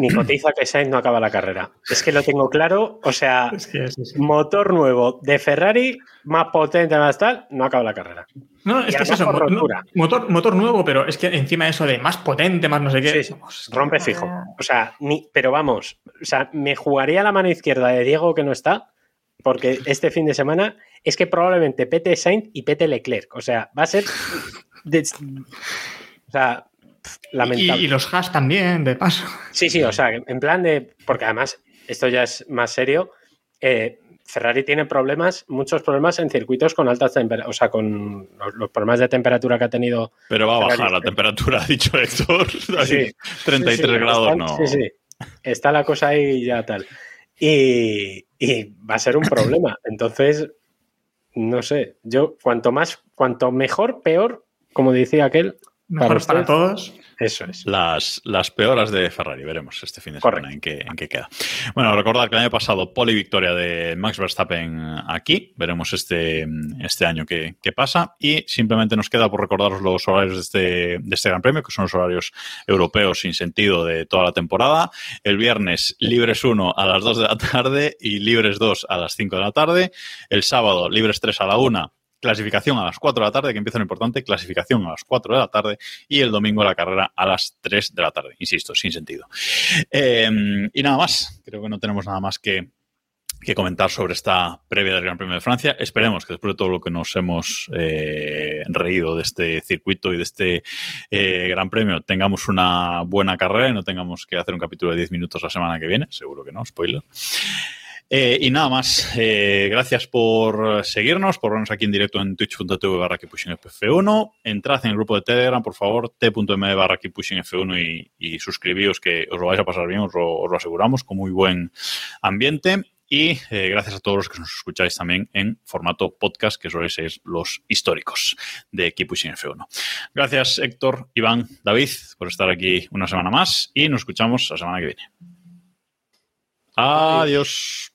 Ni cotiza que Sainz no acaba la carrera. Es que lo tengo claro. O sea, Es que motor nuevo de Ferrari, más potente, más tal, no acaba la carrera. No, es Y que es eso, motor, motor nuevo, pero es que encima eso de más potente, más no sé qué. Sí, rompe fijo. O sea, ni, pero vamos, o sea, me jugaría la mano izquierda de Diego que no está, porque este fin de semana es que probablemente pete Sainz y pete Leclerc. O sea, va a ser. de- o sea, pf, Y, lamentable. y los Haas también, de paso. Sí, sí, o sea, en plan de. Porque además, esto ya es más serio. eh, Ferrari tiene problemas, muchos problemas en circuitos con altas temperaturas, o sea, con los, los problemas de temperatura que ha tenido. Pero va a Ferrari. bajar la temperatura, ha dicho Héctor. Sí. 33 Sí, sí, grados, están- no. Sí, sí. Está la cosa ahí ya tal. Y, y va a ser un problema. Entonces, no sé. Yo, cuanto más, cuanto mejor, peor, como decía aquel, Mejor usted, para todos. Eso es. Las, las peoras de Ferrari, veremos este fin de semana en qué, en qué queda. Bueno, recordad que el año pasado poli victoria de Max Verstappen aquí, veremos este, este año qué, qué pasa y simplemente nos queda por recordaros los horarios de este, de este Gran Premio, que son los horarios europeos sin sentido de toda la temporada. El viernes libres 1 a las 2 de la tarde y libres 2 a las 5 de la tarde. El sábado libres 3 a la 1 clasificación a las 4 de la tarde, que empieza lo importante, clasificación a las 4 de la tarde y el domingo la carrera a las 3 de la tarde. Insisto, sin sentido. Eh, y nada más, creo que no tenemos nada más que, que comentar sobre esta previa del Gran Premio de Francia. Esperemos que después de todo lo que nos hemos eh, reído de este circuito y de este eh, Gran Premio tengamos una buena carrera y no tengamos que hacer un capítulo de 10 minutos la semana que viene. Seguro que no, spoiler. Eh, y nada más, eh, gracias por seguirnos, por vernos aquí en directo en twitch.tv barra F1. Entrad en el grupo de Telegram, por favor, t.m barra F1 y, y suscribíos que os lo vais a pasar bien, os lo, os lo aseguramos, con muy buen ambiente. Y eh, gracias a todos los que nos escucháis también en formato podcast, que sois ser los históricos de Pushing F1. Gracias, Héctor, Iván, David, por estar aquí una semana más y nos escuchamos la semana que viene. Adiós.